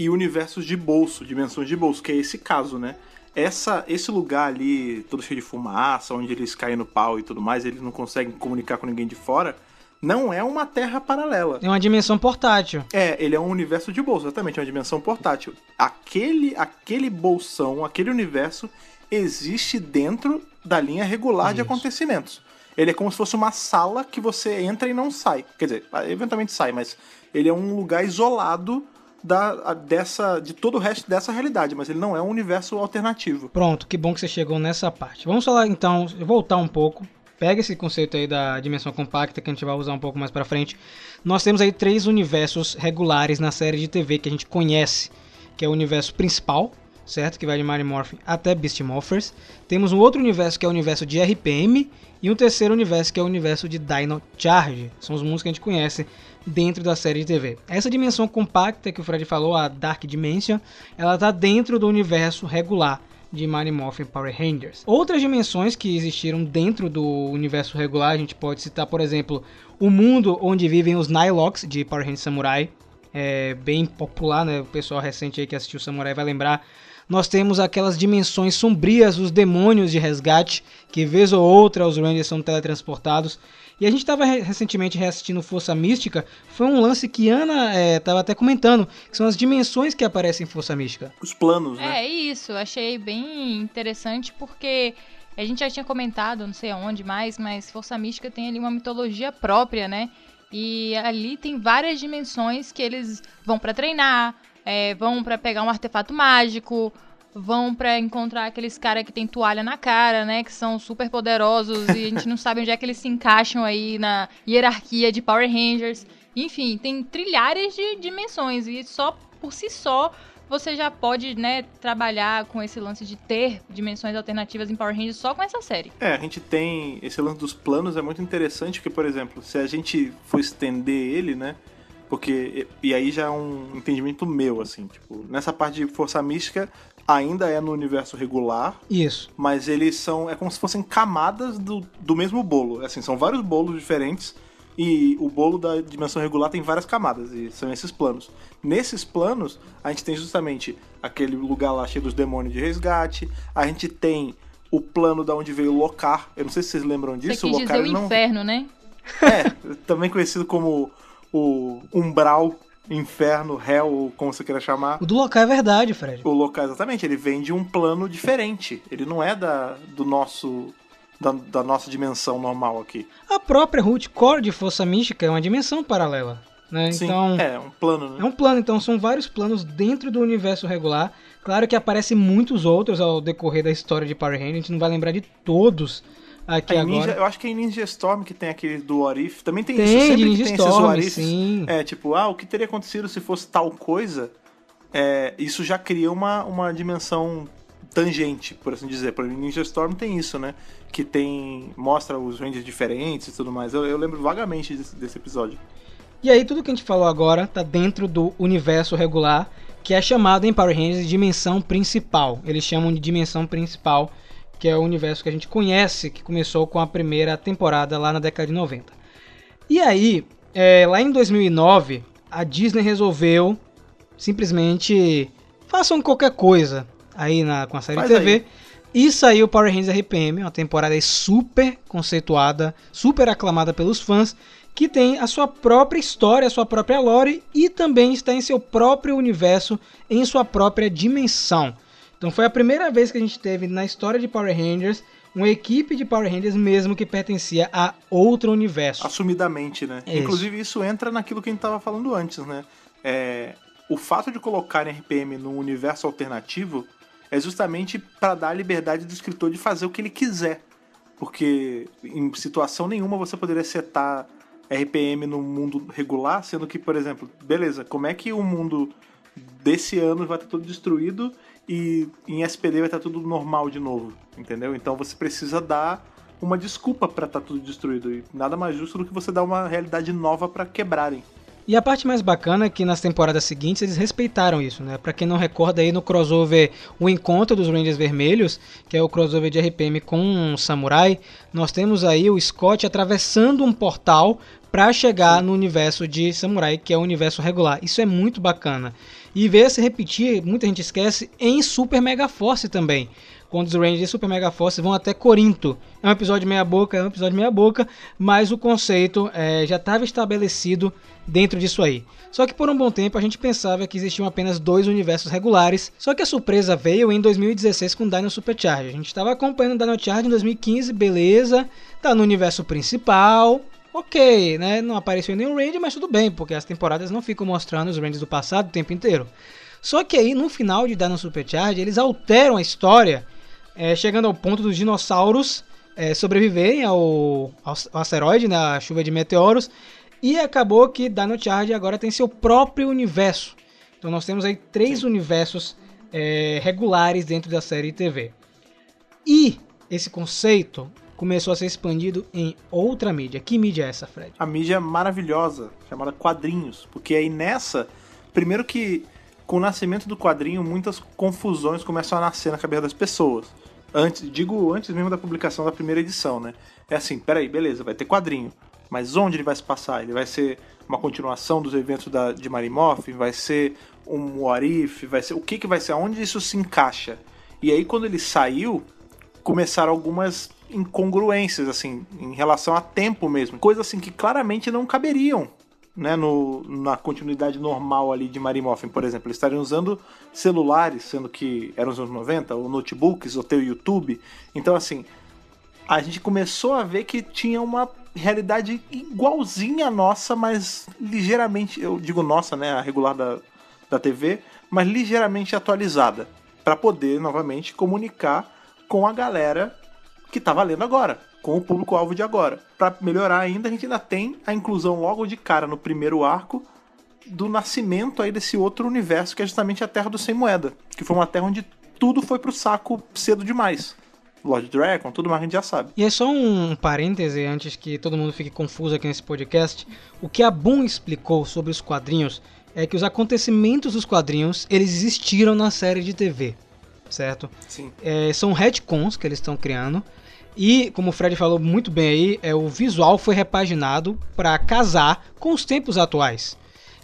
e universos de bolso, dimensões de bolso, que é esse caso, né? Essa, esse lugar ali, todo cheio de fumaça, onde eles caem no pau e tudo mais, eles não conseguem comunicar com ninguém de fora, não é uma terra paralela. É uma dimensão portátil. É, ele é um universo de bolso, exatamente, é uma dimensão portátil. Aquele, aquele bolsão, aquele universo existe dentro da linha regular de Isso. acontecimentos. Ele é como se fosse uma sala que você entra e não sai. Quer dizer, eventualmente sai, mas ele é um lugar isolado da, dessa, de todo o resto dessa realidade, mas ele não é um universo alternativo. Pronto, que bom que você chegou nessa parte. Vamos falar então, voltar um pouco. Pega esse conceito aí da dimensão compacta que a gente vai usar um pouco mais pra frente. Nós temos aí três universos regulares na série de TV que a gente conhece, que é o universo principal, certo? Que vai de Mary Morphin até Beast Morphers. Temos um outro universo que é o universo de RPM e um terceiro universo que é o universo de Dino Charge. São os mundos que a gente conhece dentro da série de TV. Essa dimensão compacta que o Fred falou, a Dark Dimension, ela tá dentro do universo regular de Mighty Morphin Power Rangers. Outras dimensões que existiram dentro do universo regular, a gente pode citar, por exemplo, o mundo onde vivem os Nylocks de Power Rangers Samurai, é bem popular, né? O pessoal recente aí que assistiu Samurai vai lembrar. Nós temos aquelas dimensões sombrias, os demônios de resgate, que vez ou outra os Rangers são teletransportados. E a gente estava recentemente reassistindo Força Mística, foi um lance que Ana estava até comentando, que são as dimensões que aparecem em Força Mística. Os planos, né? É isso, achei bem interessante porque a gente já tinha comentado, não sei aonde mais, mas Força Mística tem ali uma mitologia própria, né? E ali tem várias dimensões que eles vão pra treinar, é, vão pra pegar um artefato mágico, vão pra encontrar aqueles caras que tem toalha na cara, né? Que são super poderosos e a gente não sabe onde é que eles se encaixam aí na hierarquia de Power Rangers. Enfim, tem trilhares de dimensões e só por si só você já pode, né, trabalhar com esse lance de ter dimensões alternativas em Power Rangers só com essa série. É, a gente tem. Esse lance dos planos é muito interessante, porque, por exemplo, se a gente for estender ele, né? Porque. E aí já é um entendimento meu, assim, tipo, nessa parte de força mística ainda é no universo regular, Isso. mas eles são. É como se fossem camadas do, do mesmo bolo. Assim, são vários bolos diferentes E o bolo da dimensão regular tem várias camadas, e são esses planos. Nesses planos, a gente tem justamente aquele lugar lá cheio dos demônios de resgate, a gente tem o plano da onde veio o Locar. Eu não sei se vocês lembram Você disso. quis o Locar dizer o não. inferno, né? É, também conhecido como o Umbral, Inferno, Hell, ou como você queira chamar. O do local é verdade, Fred. O local, exatamente, ele vem de um plano diferente. Ele não é da, do nosso. Da, da nossa dimensão normal aqui. A própria Root Core de Força Mística é uma dimensão paralela. Né? Sim, Então, é um plano, né? É um plano, então são vários planos dentro do universo regular. Claro que aparecem muitos outros ao decorrer da história de Power Rangers, a gente não vai lembrar de todos aqui É, agora. Ninja- eu acho que é em Ninja Storm que tem aquele do What If. Também tem, Tem, isso, sempre Ninja tem Storm, esses What Ifs, sim. É, tipo, ah, o que teria acontecido se fosse tal coisa? É, isso já cria uma, uma dimensão tangente, por assim dizer. Por exemplo, Ninja Storm tem isso, né? Que tem. mostra os Rangers diferentes e tudo mais. Eu, eu lembro vagamente desse, desse episódio. E aí tudo que a gente falou agora tá dentro do universo regular, que é chamado em Power Rangers de dimensão principal. Eles chamam de dimensão principal, que é o universo que a gente conhece, que começou com a primeira temporada lá na década de 90. E aí, é, lá em 2009, a Disney resolveu simplesmente façam qualquer coisa aí na, com a série Faz TV. aí. E saiu Power Rangers RPM, uma temporada super conceituada, super aclamada pelos fãs, que tem a sua própria história, a sua própria lore e também está em seu próprio universo, em sua própria dimensão. Então foi a primeira vez que a gente teve na história de Power Rangers uma equipe de Power Rangers mesmo que pertencia a outro universo. Assumidamente, né? Isso. Inclusive, isso entra naquilo que a gente tava falando antes, né? É, o fato de colocar RPM num universo alternativo é justamente para dar a liberdade do escritor de fazer o que ele quiser. Porque em situação nenhuma você poderia setar RPM no mundo regular, sendo que, por exemplo, beleza, como é que o mundo desse ano vai estar tudo destruído e em SPD vai estar tudo normal de novo, entendeu? Então você precisa dar uma desculpa para estar tudo destruído e nada mais justo do que você dar uma realidade nova para quebrarem. E a parte mais bacana é que nas temporadas seguintes eles respeitaram isso, né? Pra quem não recorda aí no crossover O Encontro dos Rangers Vermelhos, que é o crossover de RPM com um samurai, nós temos aí o Scott atravessando um portal pra chegar no universo de samurai, que é o universo regular. Isso é muito bacana. E ver se repetir, muita gente esquece, em Super Mega Force também. Quando os Rangers de Super Mega Force vão até Corinto. É um episódio meia boca, é um episódio meia boca, mas o conceito é, já estava estabelecido dentro disso aí. Só que por um bom tempo a gente pensava que existiam apenas dois universos regulares, só que a surpresa veio em 2016 com Dino Supercharge. A gente estava acompanhando Dino Charge em 2015, beleza, tá no universo principal, ok, né? Não apareceu nenhum Ranger, mas tudo bem, porque as temporadas não ficam mostrando os Rangers do passado o tempo inteiro. Só que aí no final de Dino Supercharge eles alteram a história, é, chegando ao ponto dos dinossauros é, sobreviverem ao, ao, ao asteroide, né, a chuva de meteoros, e acabou que Dino Charge agora tem seu próprio universo. Então nós temos aí três universos é, regulares dentro da série TV. E esse conceito começou a ser expandido em outra mídia. Que mídia é essa, Fred? A mídia maravilhosa, chamada quadrinhos, porque aí nessa, primeiro que com o nascimento do quadrinho, muitas confusões começam a nascer na cabeça das pessoas. Antes, digo antes mesmo da publicação da primeira edição, né? É assim, peraí, beleza, vai ter quadrinho. Mas onde ele vai se passar? Ele vai ser uma continuação dos eventos da, de Marimoff? Vai ser um What If? Vai ser, o que, que vai ser? Aonde isso se encaixa? E aí, quando ele saiu, começaram algumas incongruências, assim, em relação a tempo mesmo. Coisas assim que claramente não caberiam né, no, na continuidade normal ali de Marimoffen, por exemplo. Eles estariam usando celulares, sendo que eram os anos 90, ou notebooks, ou ter o YouTube. Então, assim, a gente começou a ver que tinha uma realidade igualzinha à nossa, mas ligeiramente, eu digo nossa, né, a regular da, da TV, mas ligeiramente atualizada, para poder novamente comunicar com a galera que tá valendo agora, com o público-alvo de agora. Para melhorar ainda, a gente ainda tem a inclusão logo de cara no primeiro arco do nascimento aí desse outro universo que é justamente a Terra do Sem Moeda, que foi uma terra onde tudo foi pro saco cedo demais. Lord Dragon, tudo mais a gente já sabe. E é só um parêntese antes que todo mundo fique confuso aqui nesse podcast. O que a Boom explicou sobre os quadrinhos é que os acontecimentos dos quadrinhos eles existiram na série de TV, certo? Sim. É, são retcons que eles estão criando E, como o Fred falou muito bem aí, é, o visual foi repaginado para casar com os tempos atuais.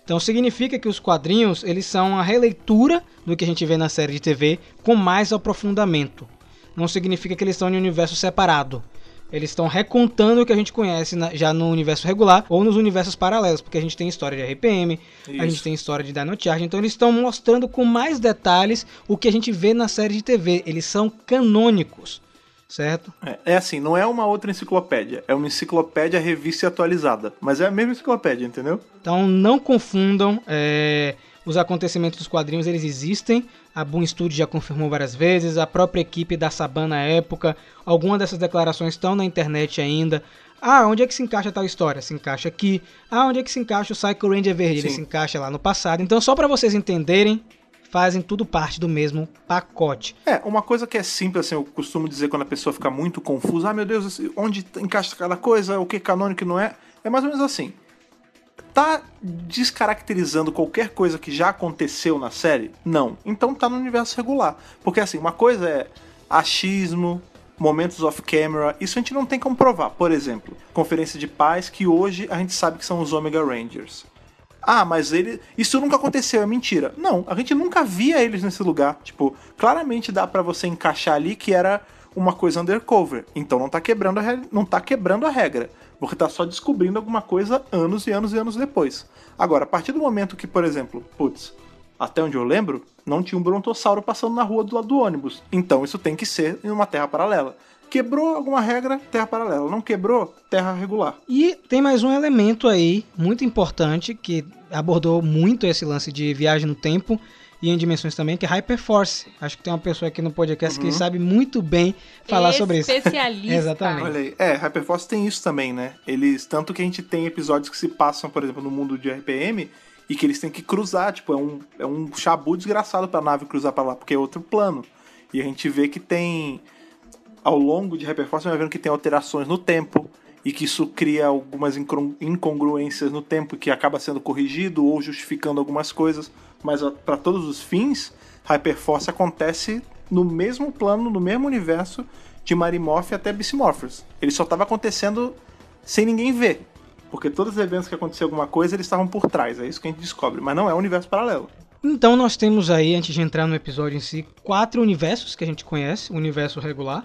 Então significa que os quadrinhos eles são a releitura do que a gente vê na série de TV com mais aprofundamento. Não significa que eles estão em um universo separado. Eles estão recontando o que a gente conhece na- já no universo regular ou nos universos paralelos, porque a gente tem história de RPM, a Isso. gente tem história de Dino Charge, então eles estão mostrando com mais detalhes o que a gente vê na série de TV. Eles são canônicos, certo? É, é assim, não é uma outra enciclopédia. É uma enciclopédia revista e atualizada. Mas é a mesma enciclopédia, entendeu? Então não confundam é, os acontecimentos dos quadrinhos, eles existem. A Boom Studio já confirmou várias vezes, a própria equipe da Saban na época, algumas dessas declarações estão na internet ainda. Ah, onde é que se encaixa tal história? Se encaixa aqui. Ah, onde é que se encaixa o Psycho Ranger verde? Ele Sim. se encaixa lá no passado. Então, só para vocês entenderem, fazem tudo parte do mesmo pacote. É, uma coisa que é simples, assim, eu costumo dizer quando a pessoa fica muito confusa, ah, meu Deus, onde encaixa cada coisa, o que é canônico e não é, é mais ou menos assim. Tá descaracterizando qualquer coisa que já aconteceu na série? Não. Então tá no universo regular. Porque assim, uma coisa é achismo, momentos off-camera, isso a gente não tem como provar. Por exemplo, conferência de paz, que hoje a gente sabe que são os Omega Rangers. Ah, mas ele. Isso nunca aconteceu, é mentira. Não, a gente nunca via eles nesse lugar. Tipo, claramente dá pra você encaixar ali que era uma coisa undercover. Então não tá quebrando a, re- não tá quebrando a regra. Você tá só descobrindo alguma coisa anos e anos e anos depois. Agora, a partir do momento que, por exemplo, putz, até onde eu lembro, não tinha um brontossauro passando na rua do lado do ônibus. Então isso tem que ser em uma terra paralela. Quebrou alguma regra, terra paralela. Não quebrou, terra regular. E tem mais um elemento aí muito importante que abordou muito esse lance de viagem no tempo e em dimensões também, que é Hyperforce. Acho que tem uma pessoa aqui no podcast que sabe muito bem falar sobre isso. Especialista. Exatamente. Olha aí. É, Hyperforce tem isso também, né? Eles. Tanto que a gente tem episódios que se passam, por exemplo, no mundo de RPM e que eles têm que cruzar. Tipo, é um, é um chabu desgraçado pra nave cruzar pra lá, porque é outro plano. E a gente vê que tem. Ao longo de Hyperforce, você vai vendo que tem alterações no tempo. E que isso cria algumas incongru- incongruências no tempo que acaba sendo corrigido ou justificando algumas coisas. Mas para todos os fins, Hyperforce acontece no mesmo plano, no mesmo universo de Marimorph até Bismorphers. Ele só estava acontecendo sem ninguém ver. Porque todos os eventos que aconteceu alguma coisa, eles estavam por trás. É isso que a gente descobre. Mas não é um universo paralelo. Então nós temos aí, antes de entrar no episódio em si, quatro universos que a gente conhece. O universo regular,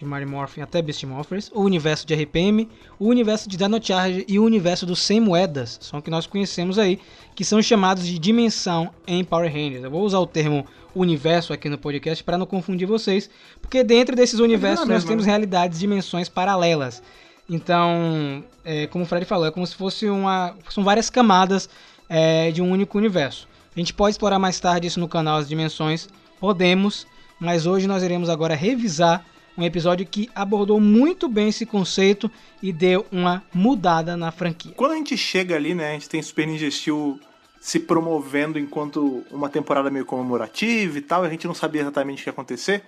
de Mary Morphin até Beast Morphers, o universo de RPM, o universo de Dino Charge e o universo dos 100 moedas, são o que nós conhecemos aí, que são chamados de dimensão em Power Rangers. Eu vou usar o termo universo aqui no podcast para não confundir vocês, porque dentro desses universos mesmo, nós temos né? realidades, dimensões paralelas. Então, é, como o Fred falou, é como se fosse uma, são várias camadas é, de um único universo. A gente pode explorar mais tarde isso no canal As Dimensões, podemos, mas hoje nós iremos agora revisar um episódio que abordou muito bem esse conceito e deu uma mudada na franquia. Quando a gente chega ali, né, a gente tem Super Ninja Steel se promovendo enquanto uma temporada meio comemorativa e tal, a gente não sabia exatamente o que ia acontecer.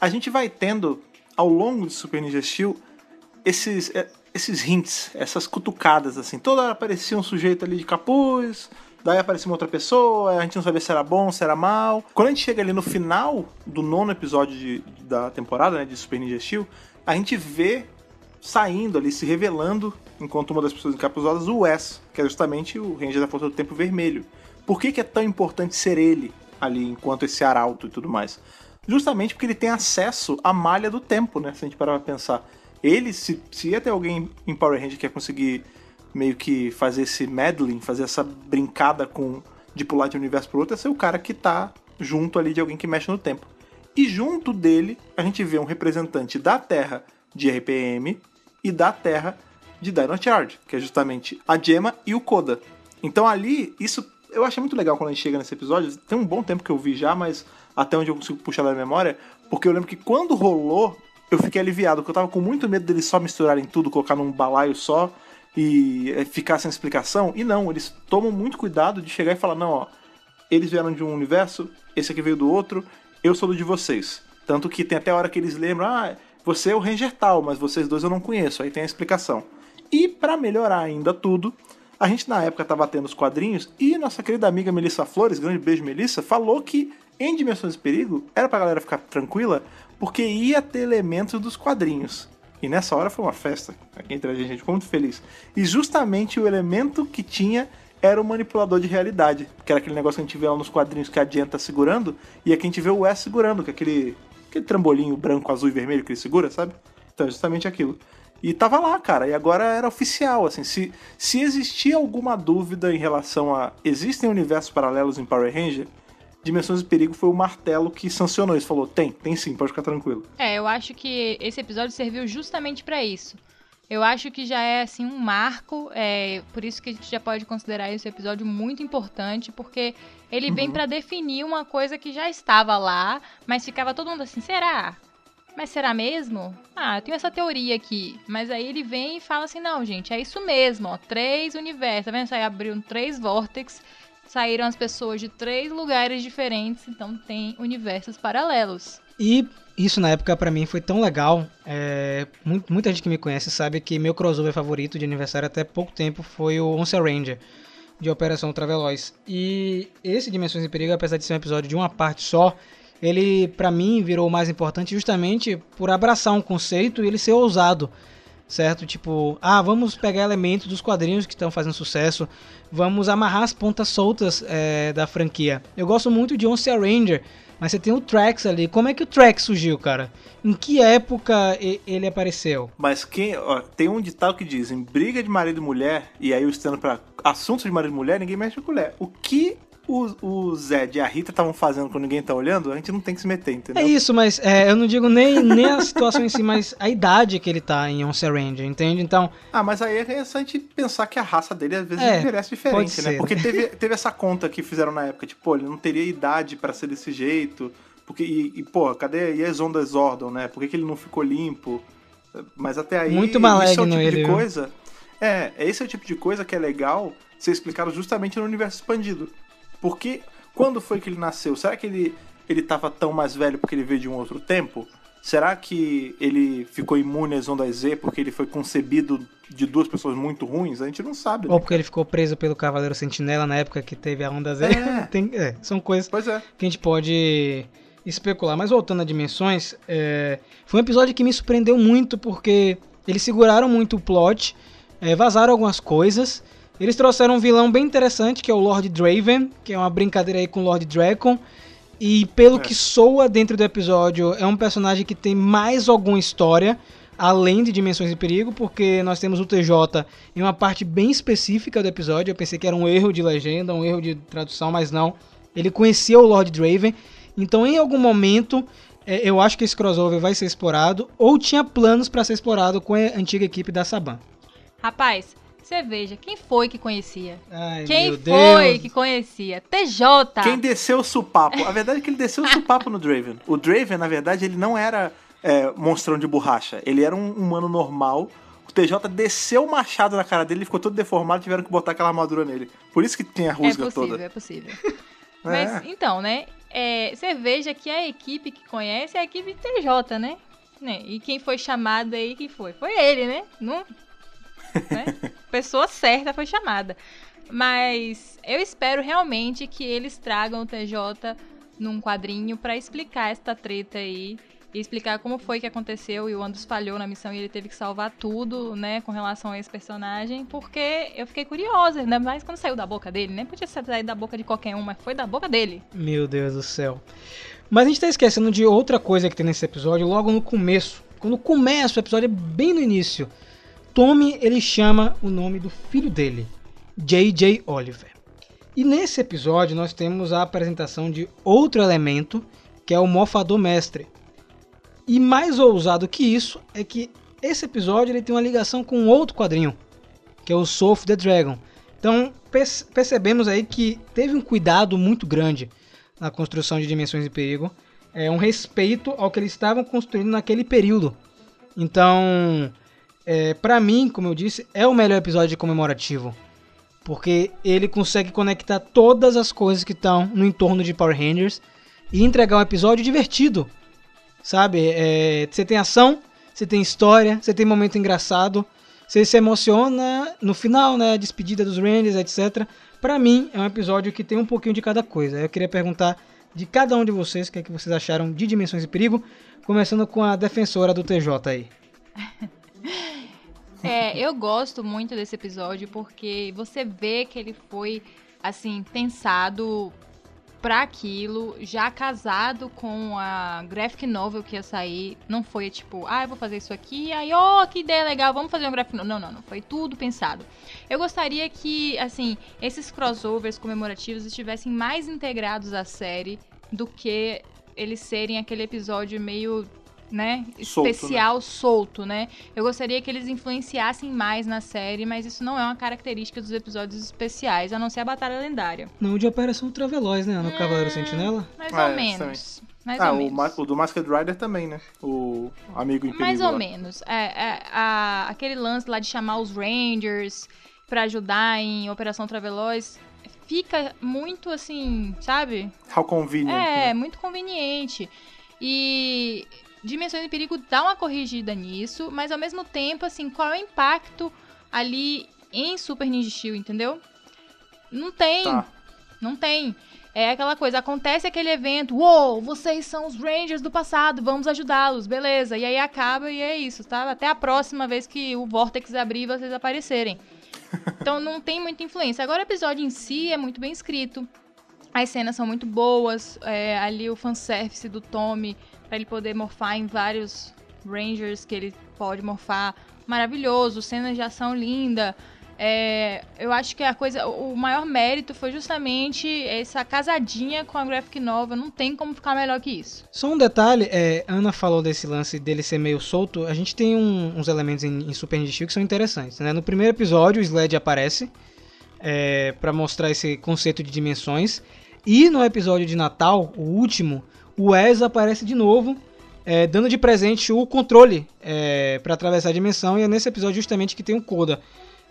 A gente vai tendo, ao longo de Super Ninja Steel, esses, é, esses hints, essas cutucadas, assim. Toda hora aparecia um sujeito ali de capuz, daí aparecia uma outra pessoa, a gente não sabia se era bom, se era mal. Quando a gente chega ali no final do nono episódio de- da temporada, né, de Super Ninja Steel, a gente vê saindo ali, se revelando, enquanto uma das pessoas encapuzadas, o Wes, que é justamente o Ranger da Força do Tempo Vermelho. Por que, que é tão importante ser ele ali, enquanto esse arauto e tudo mais? Justamente porque ele tem acesso à malha do tempo, né? Se a gente parar pra pensar. Ele, se, se ia ter alguém em Power Ranger que ia conseguir meio que fazer esse meddling, fazer essa brincada com de pular de um universo pro outro, é ser o cara que tá junto ali de alguém que mexe no tempo. E junto dele, a gente vê um representante da Terra de RPM e da Terra de Dino Charge, que é justamente a Gemma e o Koda. Então ali, isso eu achei muito legal quando a gente chega nesse episódio. Tem um bom tempo que eu vi já, mas até onde eu consigo puxar da memória, porque eu lembro que quando rolou, eu fiquei aliviado, porque eu tava com muito medo deles só misturarem tudo, colocar num balaio só e eh, ficar sem explicação. E não, eles tomam muito cuidado de chegar e falar: não, ó, eles vieram de um universo, esse aqui veio do outro, eu sou do de vocês. Tanto que tem até a hora que eles lembram: ah, você é o Ranger tal, mas vocês dois eu não conheço. Aí tem a explicação. E pra melhorar ainda tudo, a gente na época tava tendo os quadrinhos e nossa querida amiga Melissa Flores, grande beijo Melissa, falou que em Dimensões de Perigo era pra galera ficar tranquila porque ia ter elementos dos quadrinhos. E nessa hora foi uma festa aqui entre a gente, muito feliz. E justamente o elemento que tinha era o manipulador de realidade, que era aquele negócio que a gente vê lá nos quadrinhos que a Jen tá segurando, e aqui a gente vê o Wes segurando, que é aquele, aquele trambolinho branco, azul e vermelho que ele segura, sabe? Então é justamente aquilo. E tava lá, cara, e agora era oficial, assim, se, se existia alguma dúvida em relação a existem universos paralelos em Power Ranger, Dimensões de Perigo foi o martelo que sancionou isso, falou, tem, tem sim, pode ficar tranquilo. É, eu acho que esse episódio serviu justamente pra isso. Eu acho que já é assim um marco, é, por isso que a gente já pode considerar esse episódio muito importante, porque ele vem pra definir uma coisa que já estava lá, mas ficava todo mundo assim, será? Mas será mesmo? Ah, eu tenho essa teoria aqui. Mas aí ele vem e fala assim: não, gente, é isso mesmo, ó. Três universos. Tá vendo? Aí abriram três vórtices, saíram as pessoas de três lugares diferentes, então tem universos paralelos. E isso na época pra mim foi tão legal. é, mu- muita gente que me conhece sabe que meu crossover favorito de aniversário até pouco tempo foi o Once Ranger de Operação Traveloz. E esse Dimensões em Perigo, apesar de ser um episódio de uma parte só, ele pra mim virou o mais importante justamente por abraçar um conceito e ele ser ousado. Certo? Tipo, ah, vamos pegar elementos dos quadrinhos que estão fazendo sucesso, vamos amarrar as pontas soltas é, da franquia. Eu gosto muito de Once Ranger, mas você tem o Trax ali. Como é que o Trax surgiu, cara? Em que época ele apareceu? Mas quem, ó, tem um ditado que diz, em briga de marido e mulher, e aí o estando pra assuntos de marido e mulher, ninguém mexe com colher. O que o, o Zed e a Rita estavam fazendo quando ninguém tá olhando, a gente não tem que se meter, É entendeu? isso, mas é, eu não digo nem, nem a situação em si, mas a idade que ele tá em Once Ranger, entende? Então, Ah, mas aí é interessante pensar que a raça dele às vezes É, pode diferente, né? Porque teve, teve essa conta que fizeram na época, tipo, pô, ele não teria idade pra ser desse jeito. Porque, e, e pô, cadê e as ondas Zordon, né? Por que, que ele não ficou limpo? Mas até aí. Muito é o maligno tipo ele, de viu? coisa. É, esse é o tipo de coisa que é legal ser explicado justamente no universo expandido. Porque quando foi que ele nasceu? Será que ele, ele tava tão mais velho porque ele veio de um outro tempo? Será que ele ficou imune às ondas Z porque ele foi concebido de duas pessoas muito ruins? A gente não sabe. né? ou porque ele ficou preso pelo Cavaleiro Sentinela na época que teve a Onda Z. É. Tem- é, são coisas é. que a gente pode especular. Mas voltando a dimensões, é, foi um episódio que me surpreendeu muito porque eles seguraram muito o plot, é, vazaram algumas coisas. Eles trouxeram um vilão bem interessante, que é o Lord Draven, que é uma brincadeira aí com o Lord Dragon. E pelo É. que soa dentro do episódio, é um personagem que tem mais alguma história, além de Dimensões em Perigo, porque nós temos o TJ em uma parte bem específica do episódio. Eu pensei que era um erro de legenda, um erro de tradução, mas não. Ele conhecia o Lord Draven, então em algum momento é, eu acho que esse crossover vai ser explorado, ou tinha planos para ser explorado com a antiga equipe da Saban. Rapaz, você veja, quem foi que conhecia? Ai, Quem meu foi Deus. que conhecia? TJ! Quem desceu o supapo? A verdade é que ele desceu o supapo no Draven. O Draven, na verdade, ele não era é, monstrão de borracha. Ele era um humano normal. O TJ desceu o machado na cara dele, ele ficou todo deformado tiveram que botar aquela armadura nele. Por isso que tem a É rusga possível, toda. é possível. Mas, então, né? é, você veja que a equipe que conhece é a equipe TJ, né? né? E quem foi chamado aí, quem foi? Foi ele, né? Não, né? Pessoa certa foi chamada. Mas eu espero realmente que eles tragam o TJ num quadrinho pra explicar esta treta aí. E explicar como foi que aconteceu e o Andros falhou na missão e ele teve que salvar tudo, né, com relação a esse personagem, porque eu fiquei curiosa, ainda mais quando saiu da boca dele, né? Podia sair da boca de qualquer um, mas foi da boca dele. Meu Deus do céu. Mas a gente tá esquecendo de outra coisa que tem nesse episódio logo no começo. Quando começa o episódio, é bem no início. Tommy, ele chama o nome do filho dele, J.J. Oliver. E nesse episódio nós temos a apresentação de outro elemento, que é o Mofador Mestre. E mais ousado que isso é que esse episódio ele tem uma ligação com outro quadrinho, que é o Soul of the Dragon. Então perce- percebemos aí que teve um cuidado muito grande na construção de Dimensões de Perigo, é um respeito ao que eles estavam construindo naquele período. Então, é, para mim, como eu disse, é o melhor episódio comemorativo, porque ele consegue conectar todas as coisas que estão no entorno de Power Rangers e entregar um episódio divertido, sabe? É, você tem ação, você tem história, você tem momento engraçado, você se emociona no final, né? A despedida dos Rangers, etc. Pra mim, é um episódio que tem um pouquinho de cada coisa. Eu queria perguntar de cada um de vocês o que, é que vocês acharam de Dimensões de Perigo, começando com a defensora do TJ aí. É, eu gosto muito desse episódio porque você vê que ele foi, assim, pensado pra aquilo, já casado com a graphic novel que ia sair. Não foi tipo, ah, eu vou fazer isso aqui, aí, ó, que ideia legal, vamos fazer um graphic novel. Não, não, não. Foi tudo pensado. Eu gostaria que, assim, esses crossovers comemorativos estivessem mais integrados à série do que eles serem aquele episódio meio, né, Solto, especial, solto, né? Eu gostaria que eles influenciassem mais na série, mas isso não é uma característica dos episódios especiais, a não ser a Batalha Lendária. Não de Operação Traveloz, né? No Cavaleiro Sentinela. Mais É, ou menos. Mais ah, ou o, menos. O do Masked Rider também, né? O amigo em Mais ou lá. menos. É, é, a- aquele lance lá de chamar os Rangers pra ajudar em Operação Traveloz fica muito assim, sabe? How convenient. É, né? muito conveniente. E Dimensões em Perigo dá uma corrigida nisso, mas ao mesmo tempo, assim, qual é o impacto ali em Super Ninja Steel, entendeu? Não tem. Tá. Não tem. É aquela coisa, acontece aquele evento, uou, vocês são os Rangers do passado, vamos ajudá-los, beleza. E aí acaba e é isso, tá? Até a próxima vez que o Vortex abrir e vocês aparecerem. Então não tem muita influência. Agora o episódio em si é muito bem escrito. As cenas são muito boas. é, ali o fanservice do Tommy, pra ele poder morfar em vários Rangers que ele pode morfar. Maravilhoso, cenas de ação linda. É, eu acho que a coisa, o maior mérito foi justamente essa casadinha com a graphic novel. Não tem como ficar melhor que isso. Só um detalhe, é, Ana falou desse lance dele ser meio solto. A gente tem um- uns elementos em, em Super Steel que são interessantes. Né? No primeiro episódio, o Sled aparece é, para mostrar esse conceito de dimensões. E no episódio de Natal, o último, o Wes aparece de novo, é, dando de presente o controle para atravessar a dimensão. E é nesse episódio justamente que tem o Koda.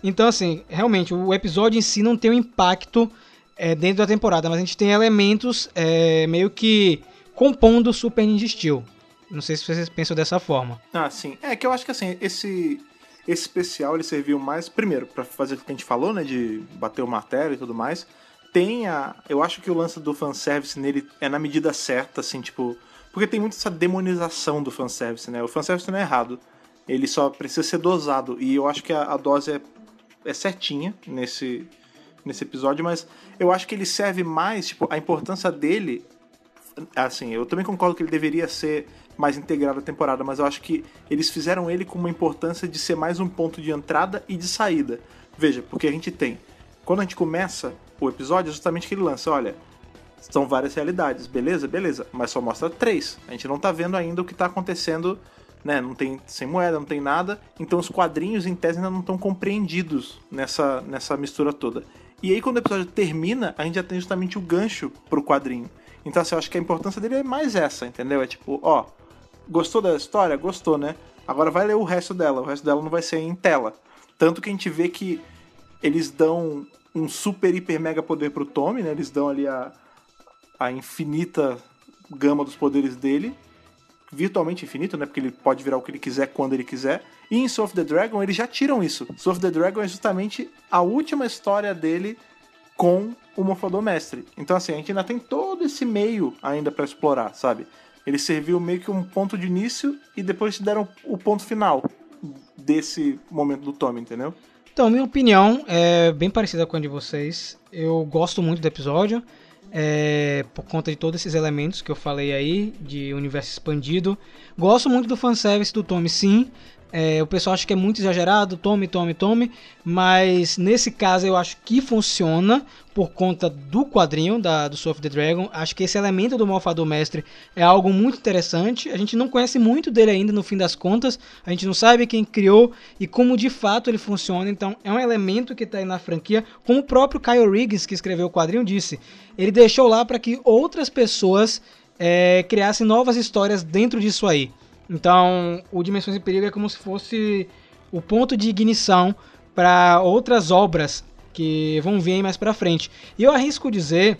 Então, assim, realmente, o episódio em si não tem um impacto é, dentro da temporada, mas a gente tem elementos é, meio que compondo o Super Ninja Steel. Não sei se vocês pensam dessa forma. Ah, sim. É que eu acho que assim, esse, esse especial ele serviu mais, primeiro, pra fazer o que a gente falou, né? De bater o martelo e tudo mais. Tem a. Eu acho que o lance do fanservice nele é na medida certa, assim, tipo. Porque tem muito essa demonização do fanservice, né? O fanservice não é errado. Ele só precisa ser dosado. E eu acho que a, a dose é, é certinha nesse, nesse episódio, mas eu acho que ele serve mais, tipo, a importância dele assim, eu também concordo que ele deveria ser mais integrado à temporada, mas eu acho que eles fizeram ele com uma importância de ser mais um ponto de entrada e de saída. Veja, porque a gente tem. Quando a gente começa o episódio, é justamente que ele lança, olha, são várias realidades, beleza? Beleza, mas só mostra três. A gente não tá vendo ainda o que tá acontecendo, né? Não tem sem moeda, não tem nada. Então os quadrinhos, em tese, ainda não estão compreendidos nessa, nessa mistura toda. E aí, quando o episódio termina, a gente já tem justamente o gancho pro quadrinho. Então, assim, eu acho que a importância dele é mais essa, entendeu? É tipo, ó, gostou da história? Gostou, né? Agora vai ler o resto dela. O resto dela não vai ser em tela. Tanto que a gente vê que eles dão um super, hiper, mega poder pro Tommy, né? Eles dão ali a, a infinita gama dos poderes dele. Virtualmente infinito, né? Porque ele pode virar o que ele quiser quando ele quiser. E em Soul of the Dragon eles já tiram isso. Soul of the Dragon é justamente a última história dele com o Morfador Mestre. Então, assim, a gente ainda tem todo esse meio ainda pra explorar, sabe? Ele serviu meio que um ponto de início e depois deram o ponto final desse momento do Tommy, entendeu? Então, minha opinião é bem parecida com a de vocês. Eu gosto muito do episódio, é, por conta de todos esses elementos que eu falei aí, de universo expandido. Gosto muito do fanservice do Tommy, sim. É, o pessoal acha que é muito exagerado, tome, tome, tome, mas nesse caso eu acho que funciona por conta do quadrinho da, do Soul of the Dragon. Acho que esse elemento do Malfador Mestre é algo muito interessante. A gente não conhece muito dele ainda no fim das contas, a gente não sabe quem criou e como de fato ele funciona. Então é um elemento que está aí na franquia, como o próprio Kyle Riggs, que escreveu o quadrinho, disse. Ele deixou lá para que outras pessoas é, criassem novas histórias dentro disso aí. Então, o Dimensões em Perigo é como se fosse o ponto de ignição para outras obras que vão vir mais para frente. E eu arrisco dizer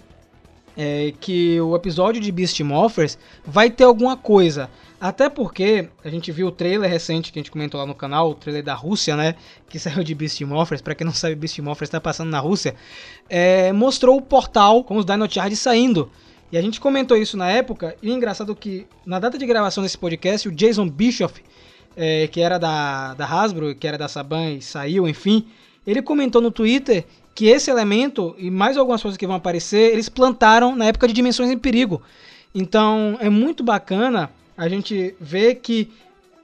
é, que o episódio de Beast Morphers vai ter alguma coisa. Até porque a gente viu o trailer recente que a gente comentou lá no canal, o trailer da Rússia, né? Que saiu de Beast Morphers. Pra quem não sabe, Beast Morphers está passando na Rússia. É, mostrou o portal com os Dino Charge saindo. E a gente comentou isso na época, e é engraçado que na data de gravação desse podcast, o Jason Bischoff é, que era da, da Hasbro, que era da Saban e saiu, enfim, ele comentou no Twitter que esse elemento e mais algumas coisas que vão aparecer, eles plantaram na época de Dimensões em Perigo. Então é muito bacana a gente ver que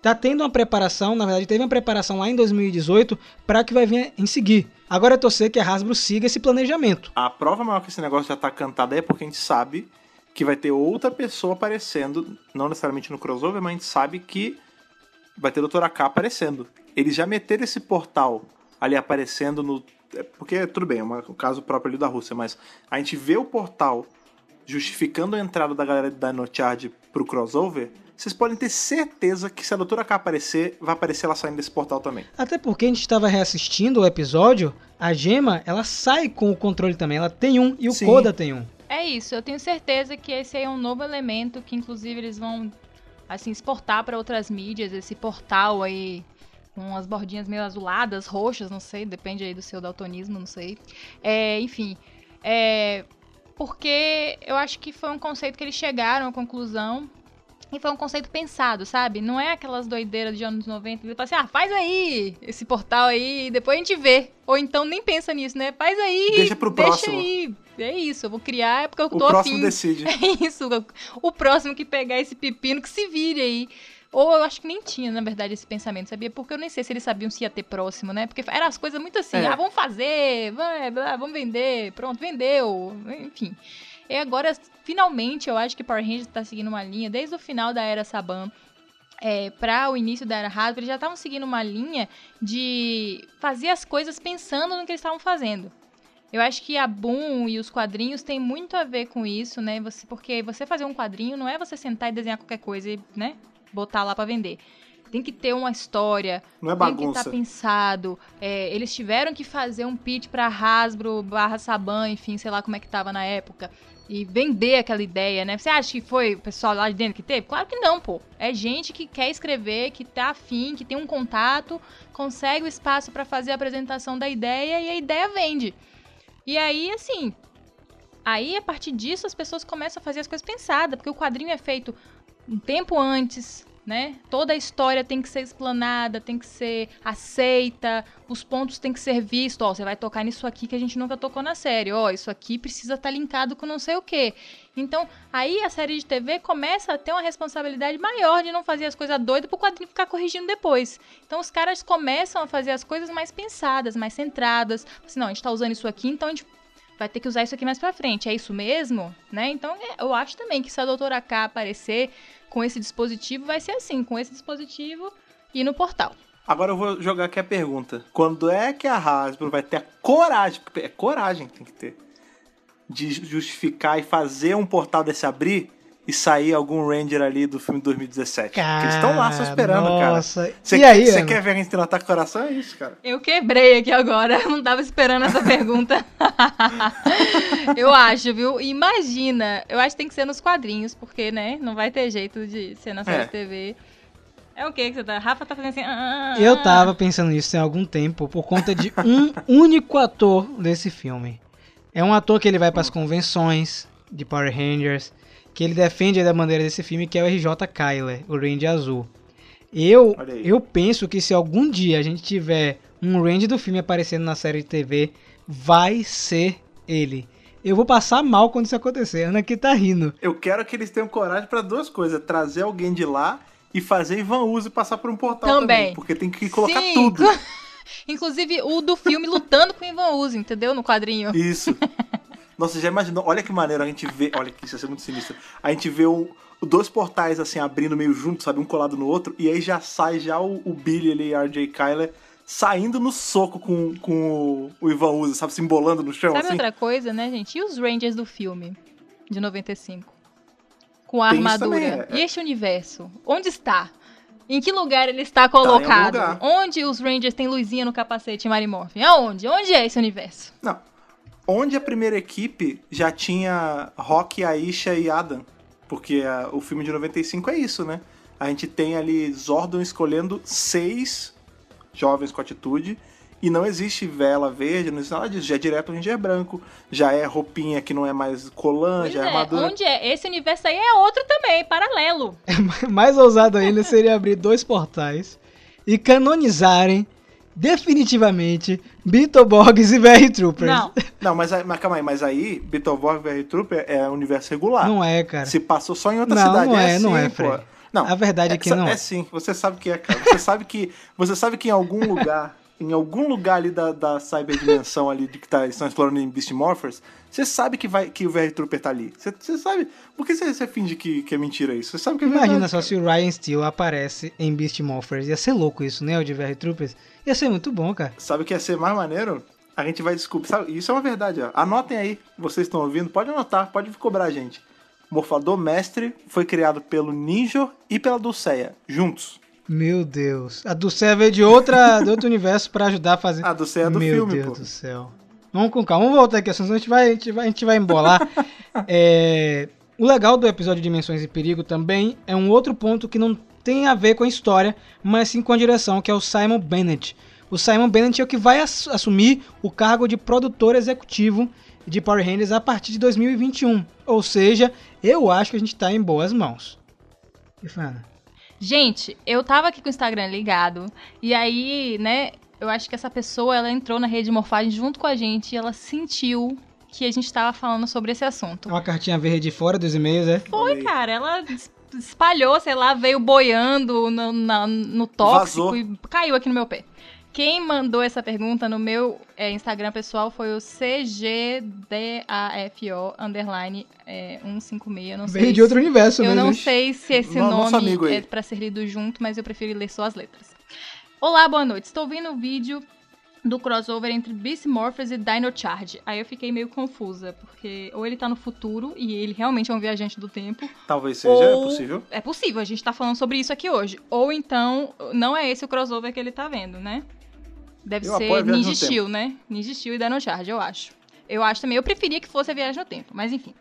tá tendo uma preparação, na verdade teve uma preparação lá em 2018 para que vai vir em seguir. Agora é torcer que a Hasbro siga esse planejamento. A prova maior que esse negócio já tá cantado é porque a gente sabe que vai ter outra pessoa aparecendo, não necessariamente no crossover, mas a gente sabe que vai ter o Dr. AK aparecendo. Eles já meteram esse portal ali aparecendo no. é, Porque, tudo bem, é um caso próprio ali da Rússia, mas a gente vê o portal justificando a entrada da galera da No Charge pro crossover. Vocês podem ter certeza que se a Doutora K aparecer, vai aparecer ela saindo desse portal também. Até porque a gente estava reassistindo o episódio, a Gema, ela sai com o controle também, ela tem um e o Sim. Koda tem um. É isso, eu tenho certeza que esse aí é um novo elemento que inclusive eles vão assim exportar para outras mídias, esse portal aí com as bordinhas meio azuladas, roxas, não sei, depende aí do seu daltonismo, não sei. É, enfim, é porque eu acho que foi um conceito que eles chegaram à conclusão e foi um conceito pensado, sabe? Não é aquelas doideiras de anos 90, ele fala assim, ah, faz aí esse portal aí, e depois a gente vê. Ou então nem pensa nisso, né? Faz aí, Deixa pro próximo. aí. É isso, eu vou criar, é porque eu O tô próximo afim. decide. É isso, o próximo que pegar esse pepino que se vire aí. Ou eu acho que nem tinha, na verdade, esse pensamento, sabia? Porque eu nem sei se eles sabiam se ia ter próximo, né? Porque eram as coisas muito assim, É. ah, vamos fazer, vai, vamos vender, pronto, vendeu, enfim. E agora, finalmente, eu acho que Power Rangers tá seguindo uma linha, desde o final da Era Saban, é, para o início da Era Hasbro, eles já estavam seguindo uma linha de fazer as coisas pensando no que eles estavam fazendo. Eu acho que a Boom e os quadrinhos têm muito a ver com isso, né? Você, porque você fazer um quadrinho não é você sentar e desenhar qualquer coisa e, né, botar lá pra vender. Tem que ter uma história, Não é tem que bagunça. estar pensado. É, eles tiveram que fazer um pitch pra Hasbro, barra Saban, enfim, sei lá como é que tava na época. E vender aquela ideia, né? Você acha que foi o pessoal lá de dentro que teve? Claro que não, pô. É gente que quer escrever, que tá afim, que tem um contato, consegue o espaço pra fazer a apresentação da ideia e a ideia vende. E aí, assim, aí a partir disso as pessoas começam a fazer as coisas pensadas, porque o quadrinho é feito um tempo antes, né? Toda a história tem que ser explanada, tem que ser aceita, os pontos têm que ser vistos. Ó, você vai tocar nisso aqui que a gente nunca tocou na série. Ó, isso aqui precisa estar linkado com não sei o quê. Então, aí a série de TV começa a ter uma responsabilidade maior de não fazer as coisas doidas pro quadrinho ficar corrigindo depois. Então, os caras começam a fazer as coisas mais pensadas, mais centradas. Assim, não, a gente tá usando isso aqui, então a gente vai ter que usar isso aqui mais pra frente. É isso mesmo? Né? Então, é, eu acho também que se a doutora K aparecer com esse dispositivo, vai ser assim, com esse dispositivo e no portal. Agora eu vou jogar aqui a pergunta. Quando é que a Hasbro vai ter a coragem, é coragem que tem que ter, de justificar e fazer um portal desse abrir e sair algum Ranger ali do filme de 2017? Porque eles estão lá só esperando, cara. Nossa. Você e quer, aí, você quer ver a gente no ataque coração? É isso, cara. Eu quebrei aqui agora, não tava esperando essa pergunta. eu acho, viu? Imagina, eu acho que tem que ser nos quadrinhos, porque, né, não vai ter jeito de ser na série É. de TV. É o que que você tá? Rafa tá fazendo assim. ah, ah, Eu ah. tava pensando nisso tem algum tempo por conta de um único ator desse filme. É um ator que ele vai pras convenções de Power Rangers, que ele defende a bandeira desse filme, que é o RJ Kyler, o Ranger Azul. Eu, eu penso que se algum dia a gente tiver um Ranger do filme aparecendo na série de TV, vai ser ele. Eu vou passar mal quando isso acontecer. Ana aqui tá rindo. Eu quero que eles tenham coragem pra duas coisas: trazer alguém de lá e fazer Ivan Uzi passar por um portal também. Também. porque tem que colocar Sim, tudo. Inclusive o do filme lutando com o Ivan Uzi, entendeu? No quadrinho. Isso. Nossa, já imaginou? Olha que maneiro a gente vê. Olha que isso ia ser muito sinistro. A gente vê um, dois portais assim abrindo meio juntos, sabe? Um colado no outro. E aí já sai já o, o Billy ali, RJ Kyler, saindo no soco com, com o, o Ivan Uzi, sabe? Se embolando no chão, Sabe assim. outra coisa, né, gente? E os Rangers do filme de 95? Com a Tem armadura. é. E este universo? Onde está? Em que lugar ele está colocado? Tá. Onde os Rangers têm luzinha no capacete e Mary Morphin? Aonde? Onde é esse universo? Não. Onde a primeira equipe já tinha Rock, Aisha e Adam. Porque ah, o filme de 95 é isso, né? A gente tem ali Zordon escolhendo seis jovens com atitude E não existe vela verde, não existe nada disso. Já é direto Ranger branco, já é roupinha que não é mais colã, Pois já é, é, armadura. onde é? Esse universo aí é outro também, paralelo. Mais ousado ainda seria abrir dois portais e canonizarem definitivamente Beetleborgs e VR Troopers. Não, Não, mas, aí- mas calma aí, mas aí, Beetleborg VR Trooper é universo regular. Não é, cara. Se passou só em outra Não, cidade, não é, é, não sim, é, pô. Fred. Não, A verdade é que não É é. sim, você sabe que é, cara. Você sabe que, você sabe que em algum lugar, em algum lugar ali da, da cyberdimensão ali de que tá, estão explorando em Beast Morphers, você sabe que, vai, que o VR Trooper tá ali. Você, você sabe. Por que você, você finge que, que é mentira isso? Você sabe que é Imagina verdade, só cara. se o Ryan Steele aparece em Beast Morphers. Ia ser louco isso, né? O de VR Troopers. Ia ser muito bom, cara. Sabe o que ia ser mais maneiro? A gente vai descobrir. Sabe, isso é uma verdade, ó. Anotem aí, vocês estão ouvindo, pode anotar, pode cobrar a gente. Morfador Mestre foi criado pelo Ninja e pela Dulceia, juntos. Meu Deus. A Dulcea veio de, outra, de outro universo pra ajudar a fazer. A Dulceia é do Meu filme, Deus pô. do céu. Vamos com calma. Vamos voltar aqui, senão a gente vai, a gente vai, a gente vai embolar. É, o legal do episódio Dimensões e Perigo também é um outro ponto que não tem a ver com a história, mas sim com a direção, que é o Simon Bennett. O Simon Bennett é o que vai ass- assumir o cargo de produtor executivo de Power Rangers a partir de 2021. Ou seja, eu acho que a gente tá em boas mãos. E Fana? Gente, eu tava aqui com o Instagram ligado, e aí, né, eu acho que essa pessoa, ela entrou na rede de morfagem junto com a gente, e ela sentiu que a gente tava falando sobre esse assunto. Uma cartinha verde fora dos e-mails, é? Foi, cara, ela es- espalhou, sei lá, veio boiando no, na- no tóxico Vazou. e caiu aqui no meu pé. Quem mandou essa pergunta no meu é, Instagram pessoal foi o CGDAFO underline é, 156. Eu não sei Veio de se- outro universo eu mesmo. não hein? sei se esse No- nosso nome é pra ser lido junto, mas eu prefiro ler só as letras. Olá, boa noite. Estou vendo o vídeo do crossover entre Beast Morphers e Dino Charge. Aí eu fiquei meio confusa, porque ou ele tá no futuro e ele realmente é um viajante do tempo. Talvez seja, é ou- possível. É possível, a gente tá falando sobre isso aqui hoje. Ou então, não é esse o crossover que ele tá vendo, né? Deve Eu ser Ninja Steel, né? Ninja Steel e Dino Charge, eu acho. Eu acho também. Eu preferia que fosse a Viagem no Tempo, mas enfim.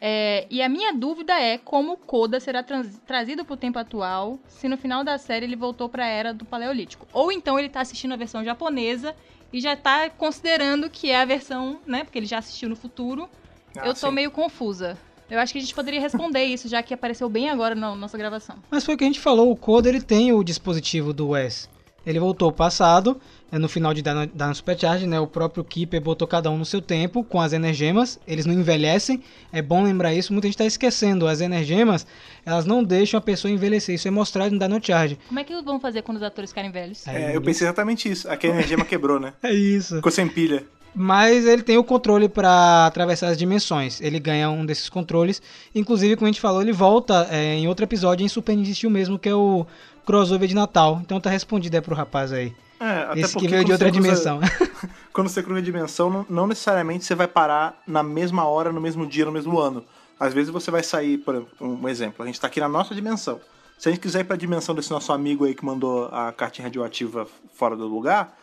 É, e a minha dúvida é como o Koda será trazido pro tempo atual se no final da série ele voltou pra era do Paleolítico. Ou então ele tá assistindo a versão japonesa e já tá considerando que é a versão, né? Porque ele já assistiu no futuro. Ah, eu tô sim. meio confusa. Eu acho que a gente poderia responder isso, já que apareceu bem agora na nossa gravação. Mas foi o que a gente falou, o Coda ele tem o dispositivo do Wes. Ele voltou ao passado, no final de Dino, Dino Supercharge, né? O próprio Keeper botou cada um no seu tempo, com as energemas. Eles não envelhecem, é bom lembrar isso. Muita gente tá esquecendo, as energemas, elas não deixam a pessoa envelhecer. Isso é mostrado no Dino Charge. Como é que vão fazer quando os atores ficarem velhos? É, eu pensei exatamente isso. Aqui a energia quebrou, né? É isso. Ficou sem pilha. Mas ele tem o controle para atravessar as dimensões. Ele ganha um desses controles. Inclusive, como a gente falou, ele volta é, em outro episódio em Super Steel mesmo, que é o crossover de Natal. Então tá respondido aí pro rapaz aí. É, até Esse que veio de quando outra você cruza- dimensão. Quando você cruza dimensão, não, não necessariamente você vai parar na mesma hora, no mesmo dia, no mesmo ano. Às vezes você vai sair, por exemplo, um exemplo, a gente tá aqui na nossa dimensão. Se a gente quiser ir pra dimensão desse nosso amigo aí que mandou a cartinha radioativa fora do lugar,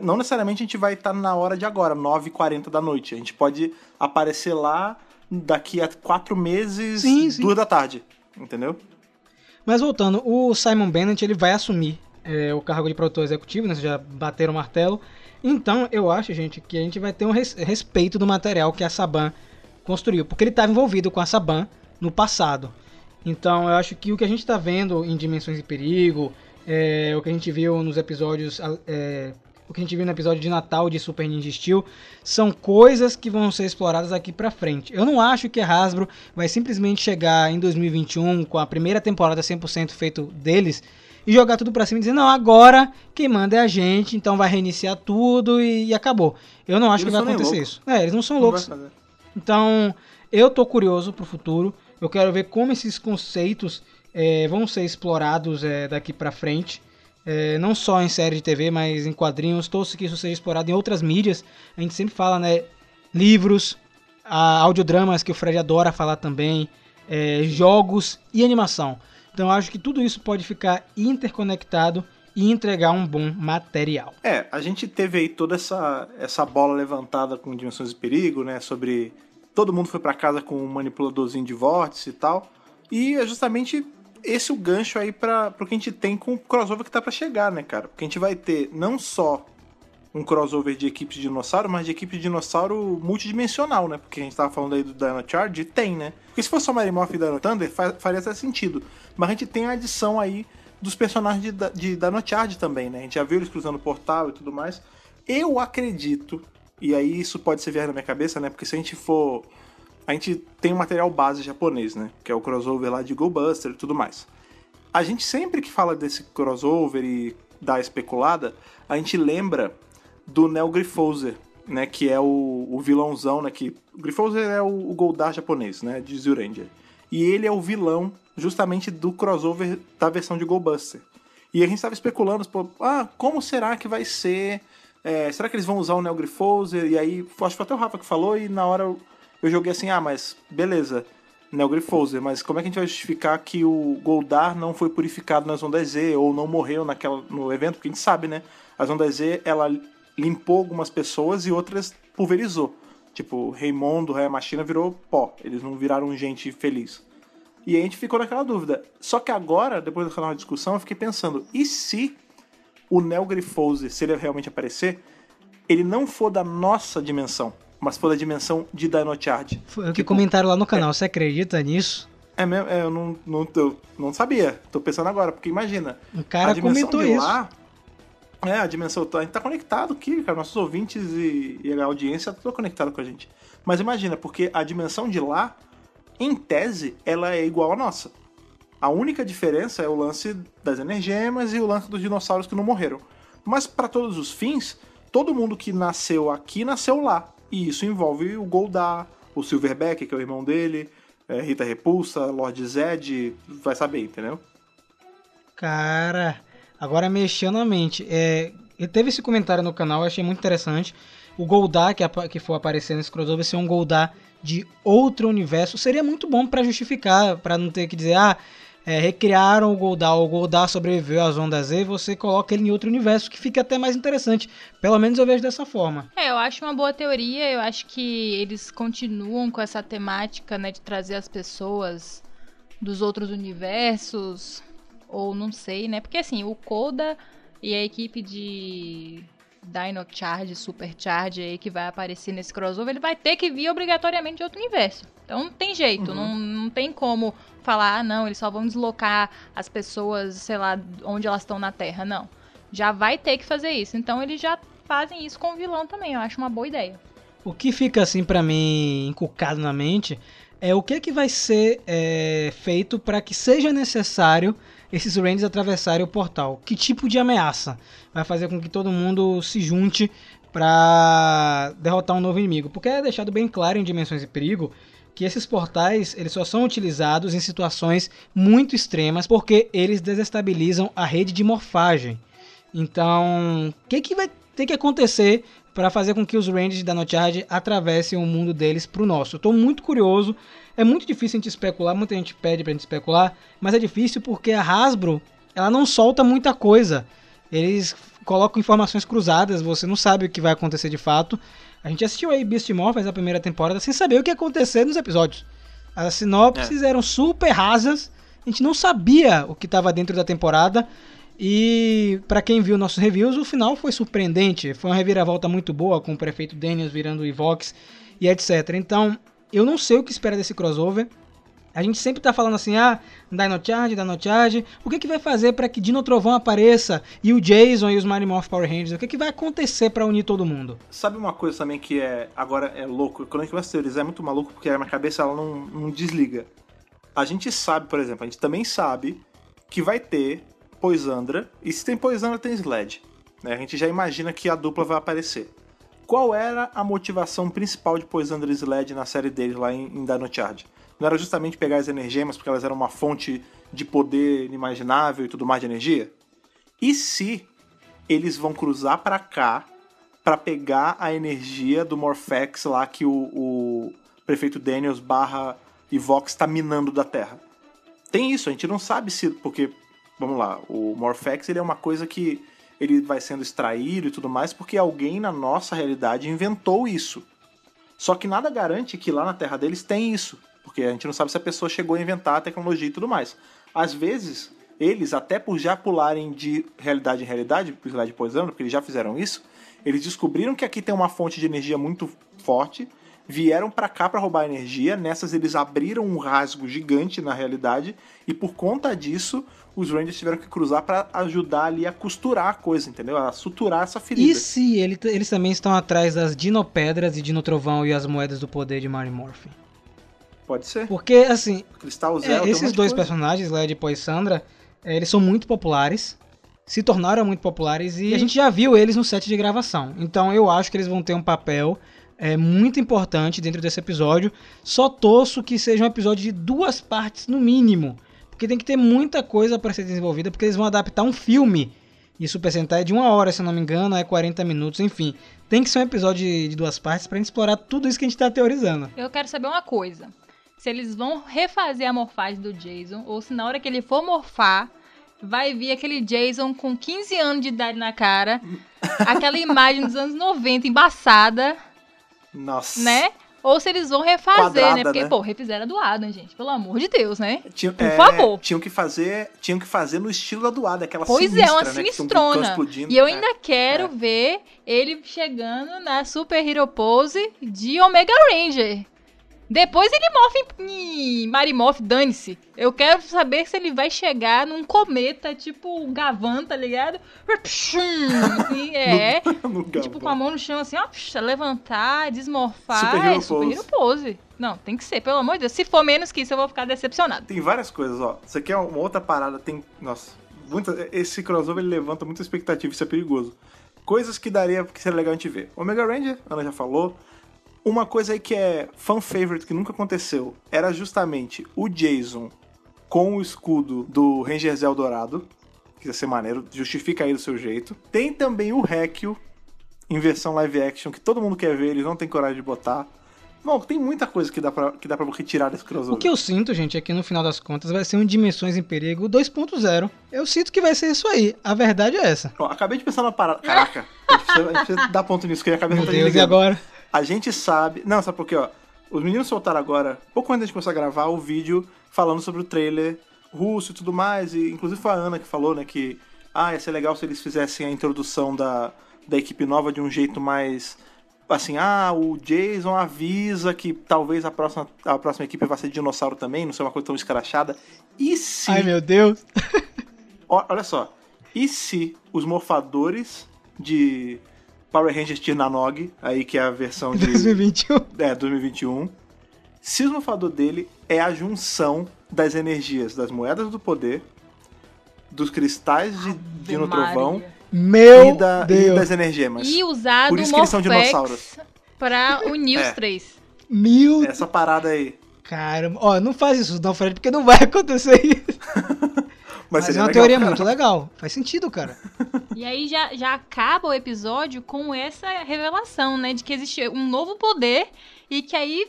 não necessariamente a gente vai estar na hora de agora, 9h40 da noite. A gente pode aparecer lá daqui a quatro meses, Sim, sim. duas da tarde. Entendeu? Mas voltando, o Simon Bennett ele vai assumir é, o cargo de produtor executivo, né? Vocês já bateram o martelo. Então, eu acho, gente, que a gente vai ter um res- respeito do material que a Saban construiu, porque ele estava envolvido com a Saban no passado. Então, eu acho que o que a gente está vendo em Dimensões de Perigo, é, o que a gente viu nos episódios, é, o que a gente viu no episódio de Natal de Super Ninja Steel, são coisas que vão ser exploradas aqui pra frente. Eu não acho que a Hasbro vai simplesmente chegar em 2021 com a primeira temporada 100% feito deles e jogar tudo pra cima e dizer, não, agora quem manda é a gente, então vai reiniciar tudo e, e acabou. Eu não acho Eles que vai acontecer isso. É, eles não são Não loucos. Então, eu tô curioso pro futuro. Eu quero ver como esses conceitos eh, vão ser explorados eh, daqui pra frente. Eh, não só em série de TV, mas em quadrinhos. Torço que isso seja explorado em outras mídias. A gente sempre fala, né? Livros, audiodramas que o Fred adora falar também, eh, jogos e animação. Então, acho que tudo isso pode ficar interconectado e entregar um bom material. É, a gente teve aí toda essa, essa bola levantada com dimensões de perigo, né? Sobre todo mundo foi pra casa com um manipuladorzinho de vórtice e tal. E é justamente esse o gancho aí para pro que a gente tem com o crossover que tá pra chegar, né, cara? Porque a gente vai ter não só um crossover de equipe de dinossauro, mas de equipe de dinossauro multidimensional, né? Porque a gente tava falando aí do Dino Charge, tem, né? Porque se fosse só Mighty Morphin e Dino Thunder, fa- faria até sentido. Mas a gente tem a adição aí dos personagens de, Da- de Dino Charge também, né? A gente já viu eles cruzando o portal e tudo mais. Eu acredito, e aí isso pode ser viagem na minha cabeça, né? Porque se a gente for. A gente tem um material base japonês, né? Que é o crossover lá de Go Buster e tudo mais. A gente sempre que fala desse crossover e dá especulada, a gente lembra do Neo Grifoser, né? Que é o, o vilãozão, né? Que, o Grifoser é o, o Goldar japonês, né? De Zyuranger. E ele é o vilão justamente do crossover da versão de Go Buster. E a gente estava especulando, pô, ah, como será que vai ser? É, será que eles vão usar o Neo Grifoser? E aí, acho que foi até o Rafa que falou, e na hora eu, eu joguei assim, ah, mas beleza, Neo Grifoser, mas como é que a gente vai justificar que o Goldar não foi purificado nas ondas Z ou não morreu naquela, no evento? Porque a gente sabe, né? As ondas Z, ela limpou algumas pessoas e outras pulverizou. Tipo, Raimundo, Raya Machina virou pó. Eles não viraram gente feliz. E aí a gente ficou naquela dúvida. Só que agora, depois daquela discussão, eu fiquei pensando, e se o Neo Grifoser, se ele realmente aparecer, ele não for da nossa dimensão, mas for da dimensão de Dino Charge? Foi o que Tipo, comentaram lá no canal. Você acredita nisso? É mesmo? É, eu não, não, eu não sabia. Tô pensando agora, porque imagina. Um cara comentou de isso. É, a dimensão. A gente tá conectado aqui, cara. Nossos ouvintes e, e a audiência tá tudo conectado com a gente. Mas imagina, porque a dimensão de lá, em tese, ela é igual à nossa. A única diferença é o lance das energemas e o lance dos dinossauros que não morreram. Mas para todos os fins, todo mundo que nasceu aqui nasceu lá. E isso envolve o Goldar, o Silverback, que é o irmão dele, é, Rita Repulsa, Lord Zed, vai saber, entendeu? Cara, agora mexeu na mente. É, teve esse comentário no canal, eu achei muito interessante. O Goldar que, que for aparecer nesse crossover ser um Goldar de outro universo seria muito bom pra justificar, pra não ter que dizer, ah, é, recriaram o Goldar, o Goldar sobreviveu às ondas Z, você coloca ele em outro universo, que fica até mais interessante. Pelo menos eu vejo dessa forma. É, eu acho uma boa teoria. Eu acho que eles continuam com essa temática, né, de trazer as pessoas dos outros universos, ou não sei, né? Porque assim, o Koda e a equipe de Dino Charge, Super Charge aí que vai aparecer nesse crossover, ele vai ter que vir obrigatoriamente de outro universo. Então não tem jeito, Uhum. não, não tem como falar, ah, não, eles só vão deslocar as pessoas, sei lá, onde elas estão na Terra. Não. Já vai ter que fazer isso. Então eles já fazem isso com o vilão também. Eu acho uma boa ideia. O que fica assim pra mim encucado na mente é o que que vai ser é, feito para que seja necessário esses Rangers atravessarem o portal. Que tipo de ameaça vai fazer com que todo mundo se junte pra derrotar um novo inimigo? Porque é deixado bem claro em Dimensões e Perigo que esses portais eles só são utilizados em situações muito extremas porque eles desestabilizam a rede de morfagem. Então, o que, que vai ter que acontecer para fazer com que os Rangers da No Charge atravessem o mundo deles pro nosso? Eu tô muito curioso. É muito difícil a gente especular, muita gente pede pra gente especular, mas é difícil porque a Hasbro, ela não solta muita coisa. Eles colocam informações cruzadas, você não sabe o que vai acontecer de fato. A gente assistiu aí Beast Morphers a primeira temporada sem saber o que ia acontecer nos episódios. As sinopses eram super rasas, a gente não sabia o que estava dentro da temporada. E para quem viu nossos reviews, o final foi surpreendente. Foi uma reviravolta muito boa, com o prefeito Daniels virando o Evox e etc. Então, eu não sei o que esperar desse crossover. A gente sempre tá falando assim, ah, Dino Charge, Dino Charge. O que, que vai fazer para que Dino Trovão apareça e o Jason e os Mighty Morph Power Rangers? O que, que vai acontecer para unir todo mundo? Sabe uma coisa também que é agora é louco? Quando a gente vai teorizar é muito maluco porque a minha cabeça ela não, não desliga. A gente sabe, por exemplo, a gente também sabe que vai ter Poisandra, e se tem Poisandra tem Sled. Né? A gente já imagina que a dupla vai aparecer. Qual era a motivação principal de Poisandra e Sled na série deles lá em, em Dino Charge? Não era justamente pegar as energemas porque elas eram uma fonte de poder inimaginável e tudo mais de energia? E se eles vão cruzar pra cá pra pegar a energia do Morphex lá que o, o prefeito Daniels barra Evox tá minando da Terra? Tem isso, a gente não sabe se. Porque, vamos lá, o Morphex ele é uma coisa que ele vai sendo extraído e tudo mais porque alguém na nossa realidade inventou isso. Só que nada garante que lá na Terra deles tem isso. Porque a gente não sabe se a pessoa chegou a inventar a tecnologia e tudo mais. Às vezes, eles, até por já pularem de realidade em realidade, pro slide poisando, porque eles já fizeram isso, Eles descobriram que aqui tem uma fonte de energia muito forte, vieram pra cá pra roubar energia. Nessas eles abriram um rasgo gigante na realidade e por conta disso os Rangers tiveram que cruzar pra ajudar ali a costurar a coisa, entendeu? A suturar essa ferida. E se ele- eles também estão atrás das Dinopedras e Dinotrovão e as moedas do poder de Mary Morphin? Pode ser. Porque, assim, Cristal É, Zero. um esses dois coisa. personagens, Led e Poissandra, é, eles são muito populares, se tornaram muito populares e a gente já viu eles no set de gravação. Então eu acho que eles vão ter um papel é, muito importante dentro desse episódio. Só torço que seja um episódio de duas partes no mínimo, porque tem que ter muita coisa para ser desenvolvida, porque eles vão adaptar um filme. E Super Sentai é de uma hora, se eu não me engano, é 40 minutos, enfim. Tem que ser um episódio de, de duas partes pra gente explorar tudo isso que a gente tá teorizando. Eu quero saber uma coisa. Se eles vão refazer a morfagem do Jason, ou se na hora que ele for morfar, vai vir aquele Jason com 15 anos de idade na cara, aquela imagem dos anos 90 embaçada, Nossa. né? Ou se eles vão refazer, Quadrada, né? Porque, né? pô, refizeram a do Adam, gente. Pelo amor de Deus, né? Tinha- Por é, favor. Tinham que fazer, tinham que fazer no estilo da doada, aquela Pois sinistra, é, uma né, sinistrona. E eu É. ainda quero é. ver ele chegando na Super Hero Pose de Omega Ranger. Depois ele morfe em, Marimorph, dane-se. Eu quero saber se ele vai chegar num cometa, tipo um Gavan, tá ligado? Assim, é. No tipo, Gabão. com a mão no chão, assim, ó, levantar, desmorfar. Super é, Pose. Não, tem que ser, pelo amor de Deus. Se for menos que isso, eu vou ficar decepcionado. Tem várias coisas, ó. Isso aqui é uma outra parada, tem. Nossa, muita, esse crossover ele levanta muita expectativa, isso é perigoso. Coisas que daria que seria legal a gente ver. Omega Ranger, Ana já falou. Uma coisa aí que é fan favorite que nunca aconteceu era justamente o Jason com o escudo do Ranger Zell Dourado. Que ia ser maneiro, justifica aí do seu jeito. Tem também o Hekio em versão live action, que todo mundo quer ver, eles não tem coragem de botar. Bom, tem muita coisa que dá pra, que dá pra retirar desse crossover. O que eu sinto, gente, é que no final das contas vai ser um Dimensões em Perigo 2.0. Eu sinto que vai ser isso aí. A verdade é essa. Ó, acabei de pensar numa parada. Caraca, a gente precisa, a gente precisa dar ponto nisso, que a cabeça Meu tá Deus, e desligando. agora? A gente sabe. Não, sabe por quê, ó? Os meninos soltaram agora, pouco antes de começar a gravar, o vídeo falando sobre o trailer russo e tudo mais. E inclusive foi a Ana que falou, né, que ah, ia ser legal se eles fizessem a introdução da, da equipe nova de um jeito mais. Assim, ah, o Jason avisa que talvez a próxima, a próxima equipe vai ser dinossauro também, não ser uma coisa tão escrachada. E se. Ai, meu Deus. Olha só. E se os morfadores de Power Rangers Tirnanog, aí que é a versão de 2021. é, 2021, se o morfador dele é a junção das energias das moedas do poder, dos cristais de Dino Trovão. Meu e, da, e Deus. das energiemas. E usado Por isso que eles são dinossauros. pra unir É. os três. Mil. Essa parada aí. Caramba. Ó, não faz isso não, Fred, porque não vai acontecer isso. Mas, Mas é uma legal, teoria cara. muito legal. Faz sentido, cara. E aí já, já acaba o episódio com essa revelação, né? De que existe um novo poder e que aí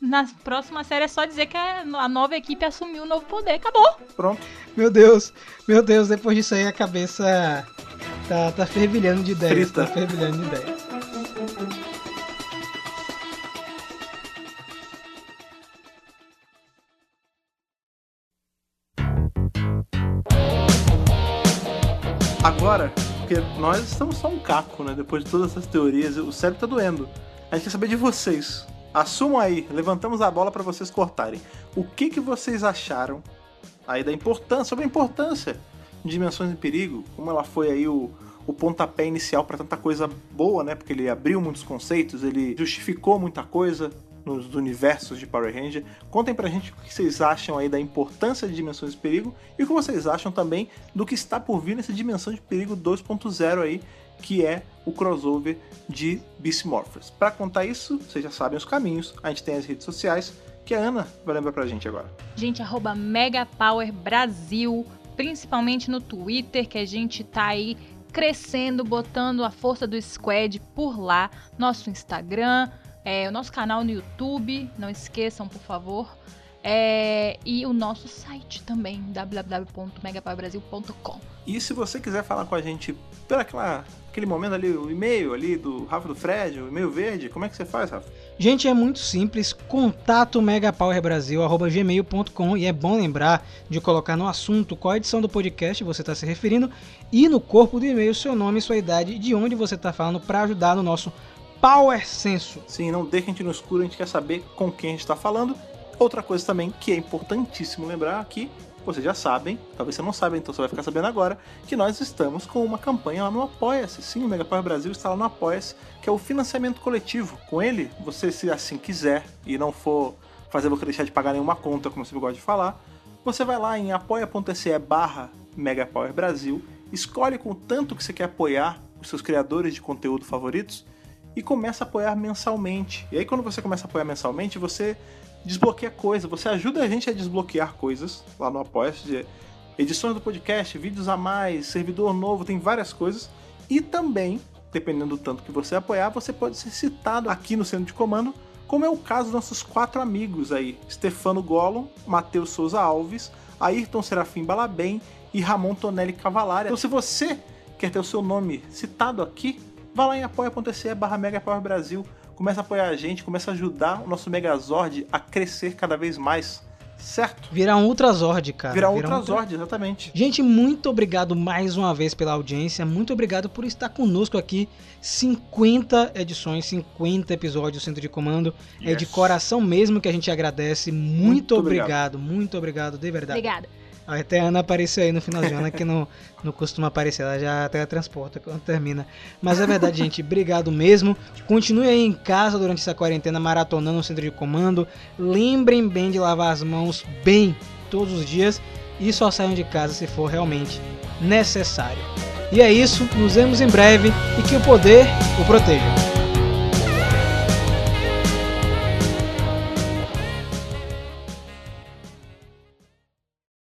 na próxima série é só dizer que a a nova equipe assumiu o novo poder. Acabou. Pronto. Meu Deus. Meu Deus, depois disso aí a cabeça tá, tá fervilhando de ideias. Frita. Tá fervilhando de ideias. Agora, porque nós estamos só um caco, né? Depois de todas essas teorias, o cérebro tá doendo. A gente quer saber de vocês. Assumam aí, levantamos a bola para vocês cortarem. O que, que vocês acharam aí da importância, sobre a importância de Dimensões em Perigo, como ela foi aí o, o pontapé inicial para tanta coisa boa, né? Porque ele abriu muitos conceitos, ele justificou muita coisa nos universos de Power Ranger. Contem pra gente o que vocês acham aí da importância de Dimensões de Perigo e o que vocês acham também do que está por vir nessa Dimensão de Perigo 2.0 aí, que é o crossover de Beast Morphers. Para contar isso, vocês já sabem os caminhos. A gente tem as redes sociais, que a Ana vai lembrar pra gente agora. Gente, arroba Brasil, principalmente no Twitter, que a gente tá aí crescendo, botando a força do Squad por lá. Nosso Instagram, é, o nosso canal no YouTube, não esqueçam, por favor. É, e o nosso site também, www.megapowerbrasil.com. E se você quiser falar com a gente por aquela, aquele momento ali, o e-mail ali do Rafa do Fred, o e-mail verde, como é que você faz, Rafa? Gente, é muito simples, contato megapowerbrasil.gmail.com e é bom lembrar de colocar no assunto qual edição do podcast você está se referindo e no corpo do e-mail seu nome, sua idade e de onde você está falando para ajudar no nosso Power Senso. Sim, não deixe a gente no escuro, a gente quer saber com quem a gente está falando. Outra coisa também que é importantíssimo lembrar aqui, vocês já sabem, talvez você não saiba, então você vai ficar sabendo agora, que nós estamos com uma campanha lá no Apoia-se. Sim, o Megapower Brasil está lá no Apoia-se, que é o financiamento coletivo. Com ele, você se assim quiser e não for fazer você deixar de pagar nenhuma conta, como você gosta de falar, você vai lá em apoia.se barra Megapower Brasil, escolhe com tanto que você quer apoiar os seus criadores de conteúdo favoritos e começa a apoiar mensalmente. E aí quando você começa a apoiar mensalmente, você desbloqueia coisa, você ajuda a gente a desbloquear coisas lá no Apoia-se, edições do podcast, vídeos a mais, servidor novo, tem várias coisas. E também, dependendo do tanto que você apoiar, você pode ser citado aqui no centro de comando, como é o caso dos nossos quatro amigos aí, Stefano Gollum, Matheus Souza Alves, Ayrton Serafim Balabem e Ramon Tonelli Cavalari. Então se você quer ter o seu nome citado aqui, vá lá em apoia.se barra Brasil, começa a apoiar a gente, começa a ajudar o nosso Megazord a crescer cada vez mais, certo? Virar um Ultrazord, cara. Virar um Ultra- Ultrazord, exatamente. Gente, muito obrigado mais uma vez pela audiência, muito obrigado por estar conosco aqui. 50 edições, 50 episódios do Centro de Comando. É de Yes. coração mesmo que a gente agradece. Muito, Muito obrigado. obrigado. muito obrigado, de verdade. Obrigada. Até a Ana apareceu aí no finalzinho, Ana que não, não costuma aparecer, ela já teletransporta quando termina. Mas é verdade, gente, obrigado mesmo. Continue aí em casa durante essa quarentena, maratonando o centro de comando. Lembrem bem de lavar as mãos bem todos os dias e só saiam de casa se for realmente necessário. E é isso, nos vemos em breve e que o poder o proteja.